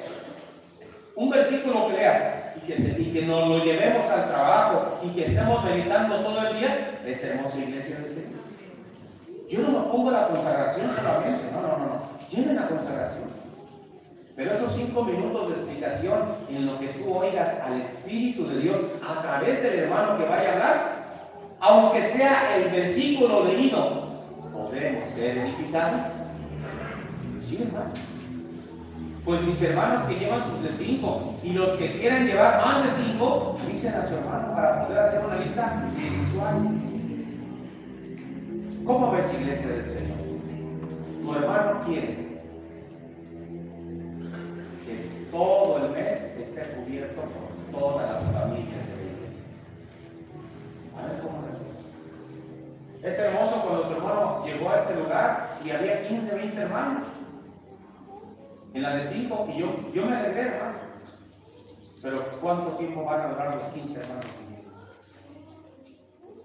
Speaker 1: un versículo que leas y que, y que nos lo llevemos al trabajo y que estemos meditando todo el día. Es hermoso, iglesia del Señor. Yo no me pongo la consagración solamente, no, no, no, no. Lleven la consagración. Pero esos cinco minutos de explicación en lo que tú oigas al Espíritu de Dios a través del hermano que vaya a hablar, aunque sea el versículo leído, podemos ser edificados. Sí, hermano. Pues mis hermanos que llevan sus de cinco y los que quieran llevar más de cinco, dicen a su hermano para poder hacer una lista visual. ¿Cómo ves, iglesia del Señor? Tu hermano quiere esté cubierto por todas las familias de la iglesia. A ver cómo es. Es hermoso cuando tu hermano llegó a este lugar y había 15, 20 hermanos. En la de 5, y yo, yo me alegré, hermano. Pero ¿cuánto tiempo van a durar los 15 hermanos que vinieron?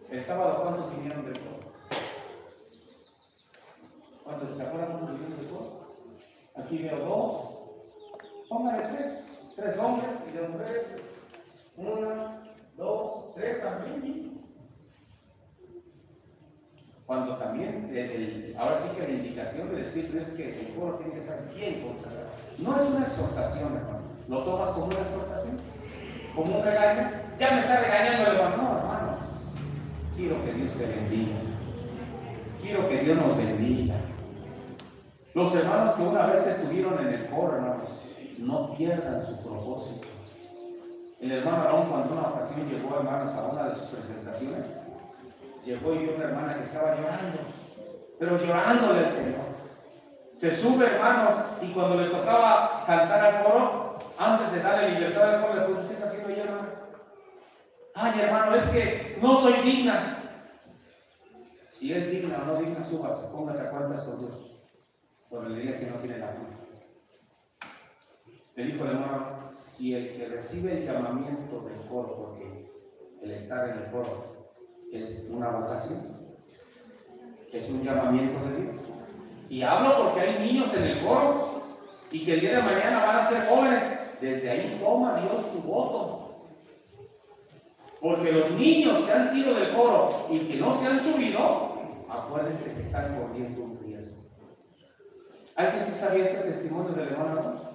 Speaker 1: El sábado, ¿cuántos vinieron del pueblo? ¿Cuántos se acuerdan cuántos vinieron del pueblo? Aquí veo dos. Póngale tres. Tres hombres y dos mujeres. Una, dos, tres también. Cuando también, ahora sí que la indicación del Espíritu es que el coro tiene que estar bien consagrado. No es una exhortación, hermano. ¿Lo tomas como una exhortación? ¿Como un regaño? Ya me está regañando el hermano. No, hermano. Quiero que Dios te bendiga. Quiero que Dios nos bendiga. Los hermanos que una vez estuvieron en el coro, hermanos, no pierdan su propósito. El hermano Aarón, cuando una ocasión llegó, hermanos, a una de sus presentaciones, llegó y vio una hermana que estaba llorando, pero llorándole al Señor. Se sube, hermanos, y cuando le tocaba cantar al coro, antes de darle libertad al coro, le preguntó, ¿qué está haciendo ella, hermano? Ay, hermano, es que no soy digna. Si es digna o no digna, súbase, póngase a cuentas con Dios. Sobre la iglesia no tiene la culpa. Le dijo el hermano, si el que recibe el llamamiento del coro, porque el estar en el coro es una vocación, es un llamamiento de Dios. Y hablo porque hay niños en el coro y que el día de mañana van a ser jóvenes. Desde ahí toma Dios tu voto. Porque los niños que han sido del coro y que no se han subido, acuérdense que están corriendo un riesgo. ¿Alguien sí sabía ese testimonio del hermano?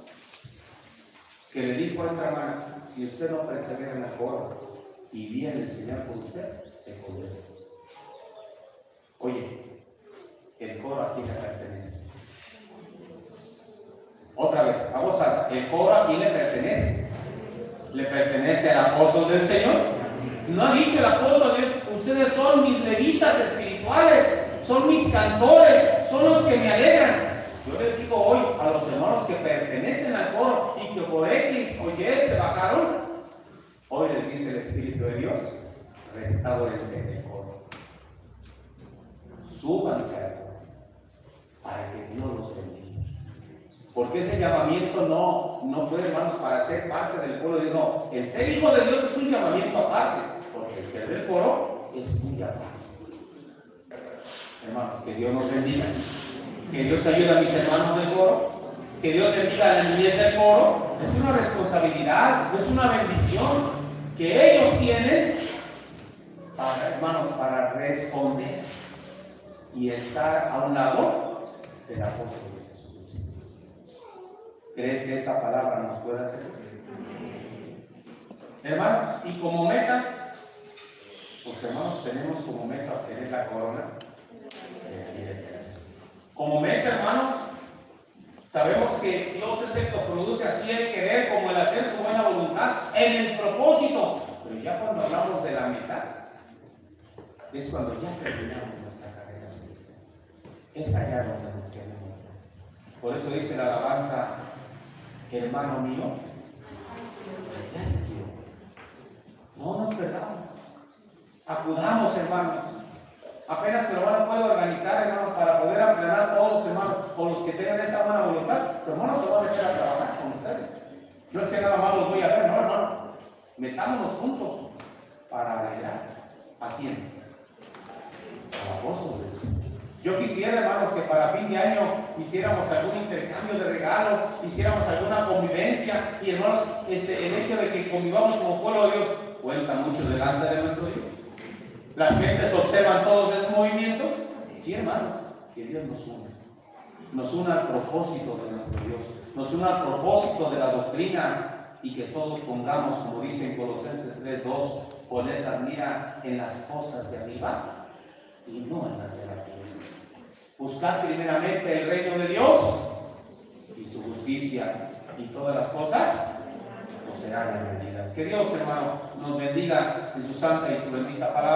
Speaker 1: Que le dijo a esta hermana, si usted no persevera en el coro y viene el Señor por usted, se condena. Oye, el coro a quién le pertenece. Otra vez, vamos a, el coro a quién le pertenece. Le pertenece al apóstol del Señor. No ha dicho el apóstol de Dios, ustedes son mis levitas espirituales, son mis cantores, son los que me alegran. Yo les digo hoy a los hermanos que pertenecen al coro y que por X o Y se bajaron, hoy les dice el Espíritu de Dios, restáurense en el coro. Súbanse al coro para que Dios los bendiga. Porque ese llamamiento no, no fue, hermanos, para ser parte del pueblo de Dios. No, el ser hijo de Dios es un llamamiento aparte, porque el ser del coro es muy aparte. Hermanos, que Dios nos bendiga. Que Dios ayude a mis hermanos del coro. Que Dios bendiga a la niñez del coro. Es una responsabilidad, es una bendición que ellos tienen, hermanos, para responder y estar a un lado del apóstol de Jesucristo. ¿Crees que esta palabra nos pueda servir? Hermanos, y como meta, pues hermanos, tenemos como meta obtener la corona. Como meta, hermanos, sabemos que Dios es el que produce así el querer como el hacer su buena voluntad en el propósito. Pero ya cuando hablamos de la meta, es cuando ya terminamos nuestra carrera espiritual. Es allá donde nos queremos. Por eso dice la alabanza, hermano mío, ya te quiero. No nos perdamos. Acudamos, hermanos. Apenas que lo van a poder organizar, hermanos, para poder aplanar todos, hermanos, con los que tengan esa buena voluntad. Los hermanos se van a echar a trabajar con ustedes. No es que nada más los voy a ver, no, hermano. Metámonos juntos para alegrar. ¿A quién? Yo quisiera, hermanos, que para fin de año hiciéramos algún intercambio de regalos, hiciéramos alguna convivencia. Y hermanos, este, el hecho de que convivamos como pueblo de Dios cuenta mucho delante de nuestro Dios. Las gentes observan todos esos movimientos. Sí, hermanos, que Dios nos une. Nos une al propósito de nuestro Dios. Nos une al propósito de la doctrina y que todos pongamos, como dice en Colosenses 3.2, poner la mira en las cosas de arriba y no en las de la tierra. Buscar primeramente el reino de Dios y su justicia y todas las cosas nos serán añadidas. Que Dios, hermano, nos bendiga en su santa y su bendita palabra.